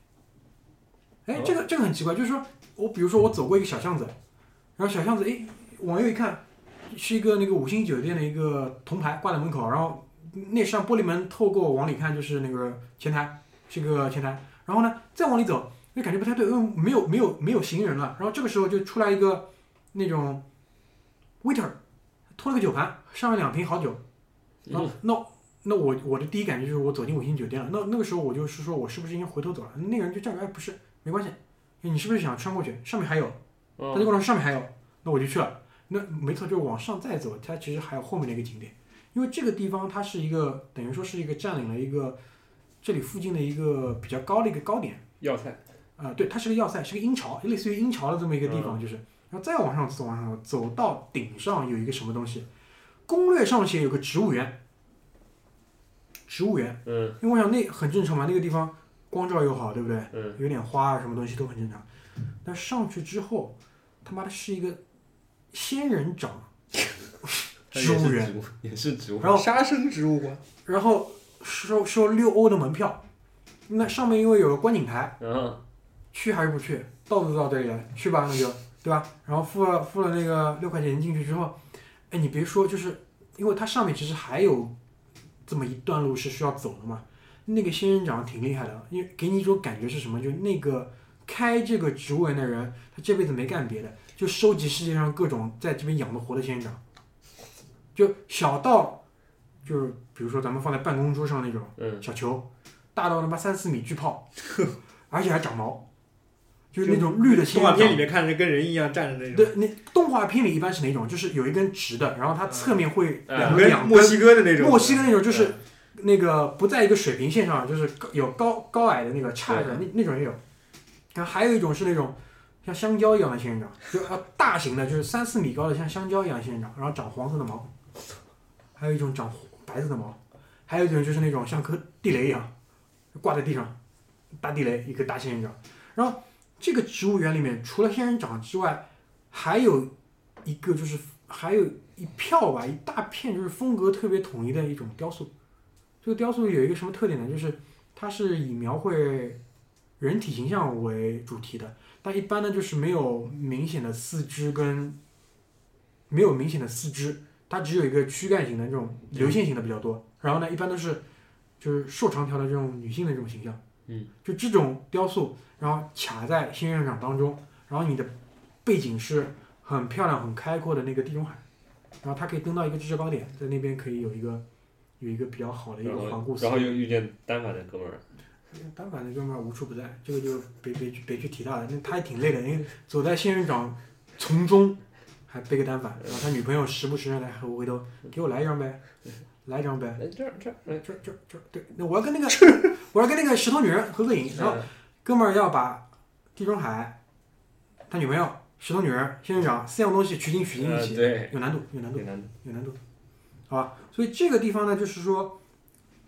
哎哦，这个这个很奇怪，就是说我比如说我走过一个小巷子，然后小巷子哎往右一看，是一个那个五星酒店的一个铜牌挂在门口，然后那扇玻璃门透过往里看就是那个前台，是个前台。然后呢，再往里走，就感觉不太对，因为没有没有没有行人了。然后这个时候就出来一个那种 waiter，拖了个酒盘，上了两瓶好酒。然后那那我我的第一感觉就是我走进五星酒店了。那那个时候我就是说我是不是应该回头走了？那个人就站着哎不是，没关系，你是不是想穿过去？上面还有。他就跟哦，我说上面还有，那我就去了。那没错，就是往上再走，它其实还有后面的一个景点，因为这个地方它是一个等于说是一个占领了一个这里附近的一个比较高的一个高点。要塞。啊、对，它是个要塞，是个鹰巢，类似于鹰巢的这么一个地方，就是，然后再往上走，往上走，走到顶上有一个什么东西，攻略上写有个植物园，植物园，嗯因为我想那很正常嘛，那个地方光照又好，对不对？嗯，有点花啊，什么东西都很正常。但上去之后，他妈的是一个仙人掌 植物园，也是植物。然后杀生植物馆，然后收收六欧的门票，那上面因为有个观景台，嗯，去还是不去？到都到这里了，去吧，那就对吧？然后付了付了那个六块钱进去之后，哎，你别说，就是因为它上面其实还有这么一段路是需要走的嘛。那个仙人掌挺厉害的，因为给你一种感觉是什么？就那个开这个植物园的人，他这辈子没干别的，就收集世界上各种在这边养的活的仙人掌，就小到就是比如说咱们放在办公桌上那种嗯，小球，大到他妈三四米巨炮，而且还长毛，就是那种绿的仙动画片里。面看着跟人一样站着那种，对，那动画片里一般是哪种？就是有一根直的，然后它侧面会嗯两个跟墨两根西哥的那种，墨西哥那种就是那个不在一个水平线上，就是有高高矮的那个差的那那种也有。然后还有一种是那种像香蕉一样的仙人掌，就啊大型的，就是三四米高的像香蕉一样的仙人掌，然后长黄色的毛。还有一种长白色的毛，还有一种就是那种像颗地雷一样挂在地上，大地雷一个大仙人掌。然后这个植物园里面除了仙人掌之外，还有一个就是还有一票吧，一大片就是风格特别统一的一种雕塑。这个雕塑有一个什么特点呢？就是它是以描绘人体形象为主题的，但一般呢就是没有明显的四肢跟没有明显的四肢，它只有一个躯干型的这种流线型的比较多。然后呢，一般都是就是瘦长条的这种女性的这种形象。嗯，就这种雕塑，然后卡在仙人掌当中，然后你的背景是很漂亮、很开阔的那个地中海，然后它可以登到一个制式高点，在那边可以有一个有一个比较好的一个环顾思然后又遇见单反的哥们儿，单反的哥们儿无处不在，这个就别别去别去提他了，那他也挺累的，因为走在仙人掌丛中，还背个单反，然后他女朋友时不时地来回回头给我来一张呗，来一张呗，来这儿这儿，哎这这这对，那我要跟那个 我要跟那个石头女人合个影，然后嗯哥们儿要把地中海、他女朋友、石头女人、仙人掌四样东西取经取经一起，呃对，有难度，有难度有。难度，有难度，好吧？所以这个地方呢，就是说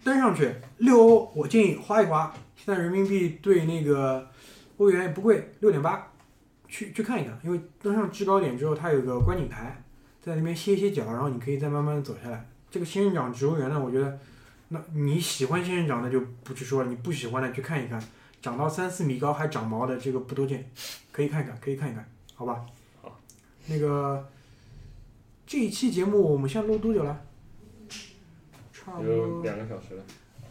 登上去六欧，我建议花一花，现在人民币对那个欧元也不贵，六点八，去去看一看，因为登上制高点之后，它有个观景台，在那边歇歇脚，然后你可以再慢慢的走下来。这个仙人掌植物园呢，我觉得，那你喜欢仙人掌的就不去说了，你不喜欢的去看一看，长到三四米高还长毛的这个不多见，可以看一看，可以看一看，好吧？好。那个这一期节目我们现在录多久了？差不多，两个小时了，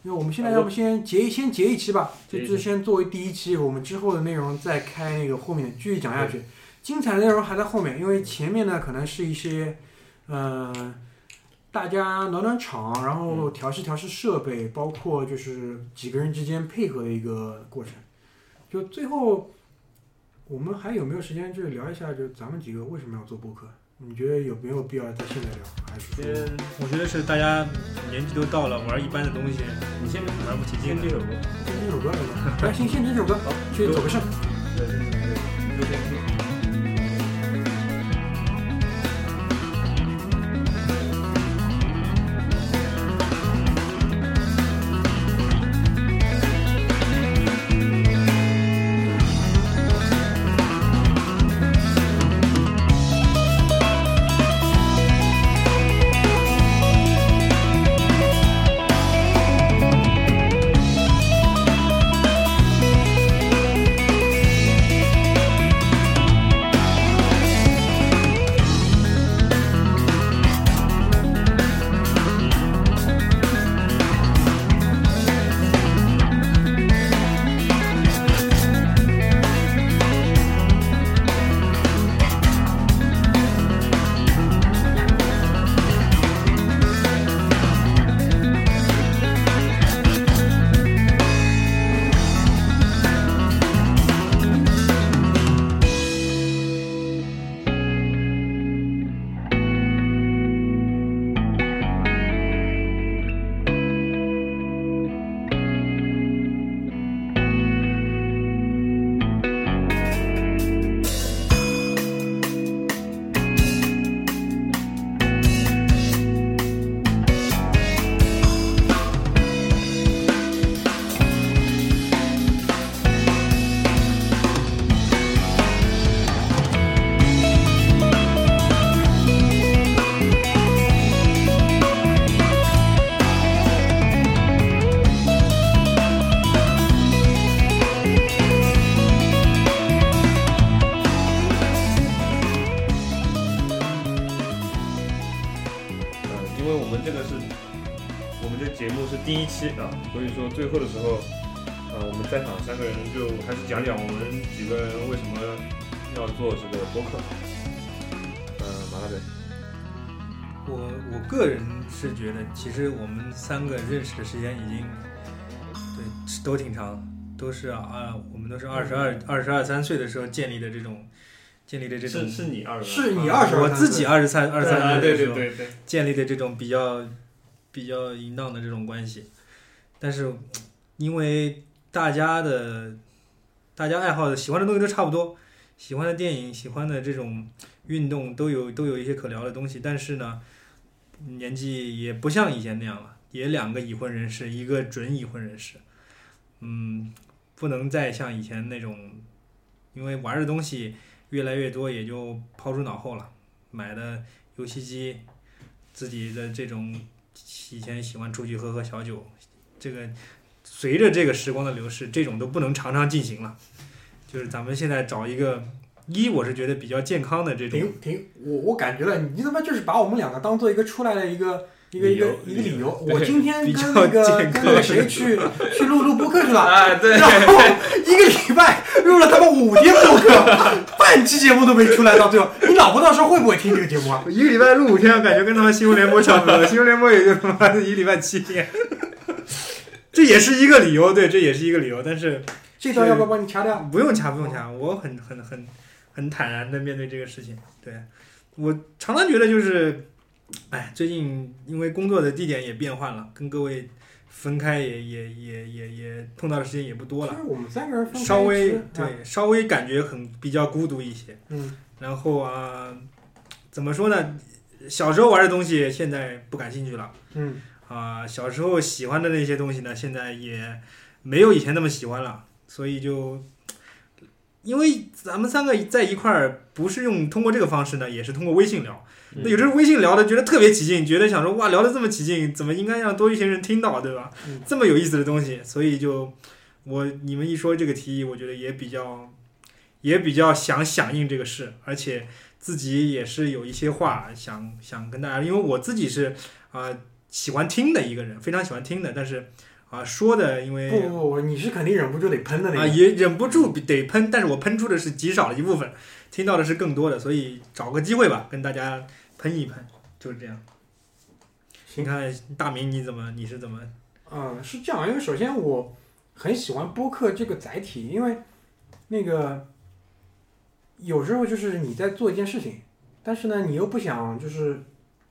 因为我们现在要不先结一先结一期吧，就就先作为第一期，我们之后的内容再开那个后面继续讲下去。精彩的内容还在后面，因为前面呢可能是一些，嗯、大家暖暖场，然后调试调试设备，包括就是几个人之间配合的一个过程。就最后，我们还有没有时间就聊一下，就咱们几个为什么要做播客？你觉得有没有必要在现在聊？还是我觉得是大家年纪都到了，玩一般的东西你先玩不起劲了。先这首歌，先听首歌？来，先先听这首歌，去走个肾。其实我们三个认识的时间已经对都挺长，都是啊，我们都是二十二、二十二三岁的时候建立的这种建立的这种是是你二十，是你二十，我自己二十三二十三岁的时候对对对，建立的这种比较比较淫荡的这种关系，但是因为大家的大家爱好的喜欢的东西都差不多，喜欢的电影、喜欢的这种运动都有都有一些可聊的东西，但是呢，年纪也不像以前那样了，也两个已婚人士，一个准已婚人士，嗯，不能再像以前那种，因为玩的东西越来越多，也就抛诸脑后了，买的游戏机。自己的这种以前喜欢出去喝喝小酒，这个随着这个时光的流逝，这种都不能常常进行了。就是咱们现在找一个一，我是觉得比较健康的这种，停停，我我感觉了，你他妈就是把我们两个当做一个出来的一个一个一个一个理由。我今天跟那个跟那个谁去去录录播客去了，啊对，然后一个礼拜录了他妈五天播客，半期节目都没出来，到最后，你老婆到时候会不会听这个节目啊？一个礼拜录五天，感觉跟他们新闻联播差不多。新闻联播也就他妈的一礼拜七天，这也是一个理由，对，这也是一个理由。但是这段要不要帮你掐掉？不用掐，不用掐，我很很很很坦然的面对这个事情。对我常常觉得就是，哎，最近因为工作的地点也变换了，跟各位分开也也也也也碰到的时间也不多了就是，我们三个人稍微对稍微感觉很比较孤独一些。嗯，然后啊，怎么说呢？小时候玩的东西现在不感兴趣了嗯，啊，小时候喜欢的那些东西呢，现在也没有以前那么喜欢了，所以就。因为咱们三个在一块儿，不是用通过这个方式呢，也是通过微信聊。那有时候微信聊的觉得特别起劲，觉得想说哇聊的这么起劲，怎么应该让多一些人听到，对吧？嗯这么有意思的东西，所以就我你们一说这个提议，我觉得也比较也比较想响应这个事，而且自己也是有一些话想想跟大家，因为我自己是啊、喜欢听的一个人，非常喜欢听的，但是啊、说的因为不不不，你是肯定忍不住得喷的那啊，也忍不住得喷，但是我喷出的是极少的一部分，听到的是更多的，所以找个机会吧，跟大家喷一喷，就是这样。行你看大明你怎么你是怎么嗯，是这样，因为首先我很喜欢播客这个载体，因为那个有时候就是你在做一件事情，但是呢，你又不想就是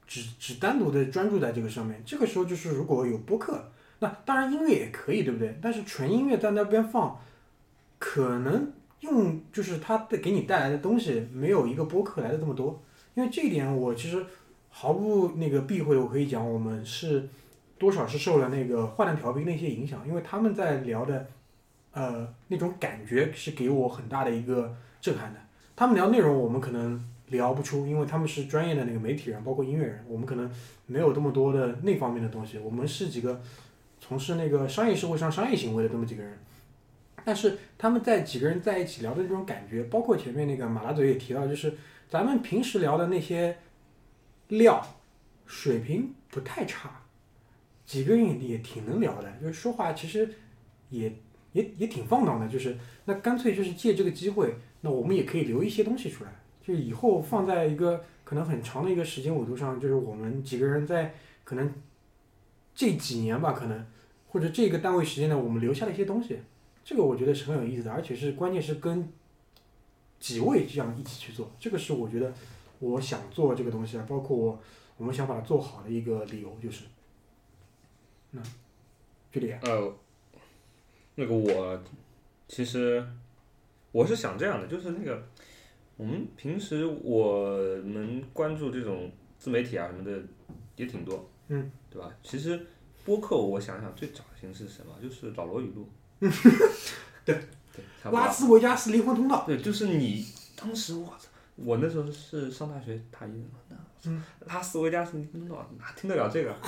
只只单独的专注在这个上面，这个时候就是如果有播客，那当然音乐也可以，对不对？但是纯音乐在那边放，可能用就是它的给你带来的东西没有一个播客来的这么多，因为这一点我其实毫不那个避讳，我可以讲，我们是。多少是受了那个坏蛋调频那些影响，因为他们在聊的，呃，那种感觉是给我很大的一个震撼的。他们聊内容我们可能聊不出，因为他们是专业的那个媒体人，包括音乐人，我们可能没有这么多的那方面的东西。我们是几个从事那个商业社会上商业行为的这么几个人，但是他们在几个人在一起聊的这种感觉，包括前面那个马拉嘴也提到，就是咱们平时聊的那些料水平不太差。几个人也挺能聊的，就是说话其实也也也挺放荡的，就是那干脆就是借这个机会，那我们也可以留一些东西出来，就以后放在一个可能很长的一个时间维度上，就是我们几个人在可能这几年吧，可能或者这个单位时间呢，我们留下了一些东西，这个我觉得是很有意思的，而且是关键是跟几位这样一起去做，这个是我觉得我想做这个东西啊，包括我我们想把它做好的一个理由就是。那这样。呃，那个我其实我是想这样的，就是那个我们平时我们关注这种自媒体啊什么的也挺多，嗯，对吧？其实播客我想想最早的形式是什么？就是老罗语录，对对，拉斯维加斯灵魂通道，对，就是你当时我操，我那时候是上大学大一的嘛，那嗯拉斯维加斯灵魂通道哪听得了这个？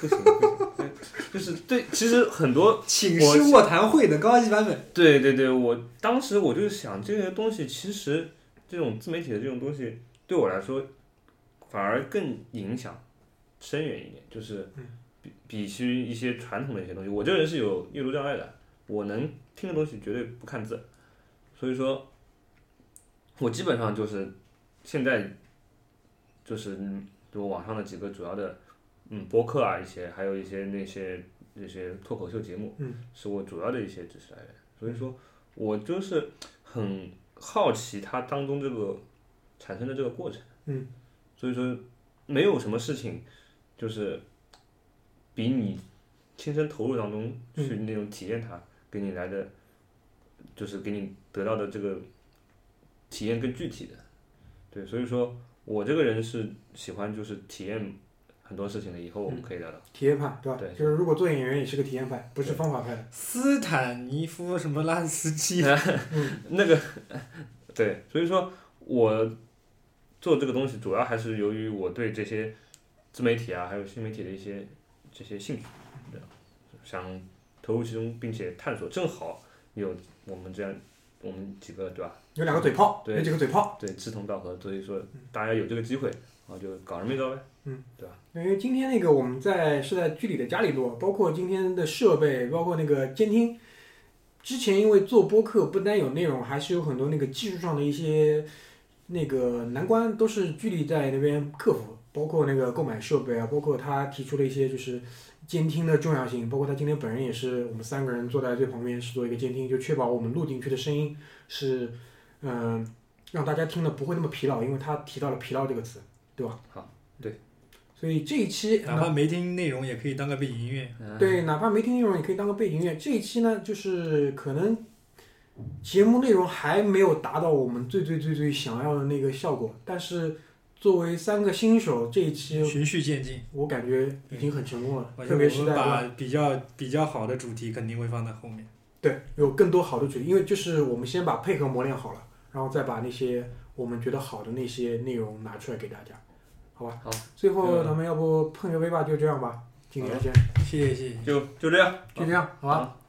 不行，不行对就是对，其实很多 请我示卧谈会的高级版本？对对对，我当时我就想，这个东西其实这种自媒体的这种东西，对我来说反而更影响深远一点。就是，比比起一些传统的一些东西。我这个人是有阅读障碍的，我能听的东西绝对不看字，所以说，我基本上就是现在就是嗯就网上的几个主要的嗯播客啊，一些还有一些那些那些脱口秀节目，嗯，是我主要的一些知识来源。所以说，我就是很好奇它当中这个产生的这个过程。嗯，所以说没有什么事情就是比你亲身投入当中去那种体验它，给你来的就是给你得到的这个体验更具体的。对，所以说我这个人是喜欢就是体验很多事情的。以后我们可以聊聊。体验派，对吧？对就是如果做演员也是个体验派，不是方法派的。斯坦尼夫什么拉斯基，那个，对，所以说我做这个东西主要还是由于我对这些自媒体啊，还有新媒体的一些这些兴趣，对吧想投入其中，并且探索。正好有我们这样，我们几个对吧？有两个嘴炮，对有几个嘴炮。对，志同道合，所以说大家有这个机会，然后就搞人没招呗。嗯，对吧因为今天那个我们在是在剧里的家里录，包括今天的设备，包括那个监听。之前因为做播客不单有内容，还是有很多那个技术上的一些那个难关，都是剧里在那边克服。包括那个购买设备啊，包括他提出了一些就是监听的重要性，包括他今天本人也是我们三个人坐在最旁边是做一个监听，就确保我们录进去的声音是嗯、让大家听的不会那么疲劳，因为他提到了疲劳这个词，对吧？好，对。所以这一期哪怕没听内容也可以当个背景音乐。对，哪怕没听内容，也可以当个背景音乐。这一期呢，就是可能节目内容还没有达到我们最最最最想要的那个效果，但是作为三个新手，这一期循序渐进，我感觉已经很成功了，特别是把比较比较好的主题肯定会放在后面。对有更多好的主题，因为就是我们先把配合磨练好了，然后再把那些我们觉得好的那些内容拿出来给大家，好吧？好，最后嗯咱们要不碰个杯吧，就这样吧，今天先谢谢谢谢。就就这样，就这样，好吧？好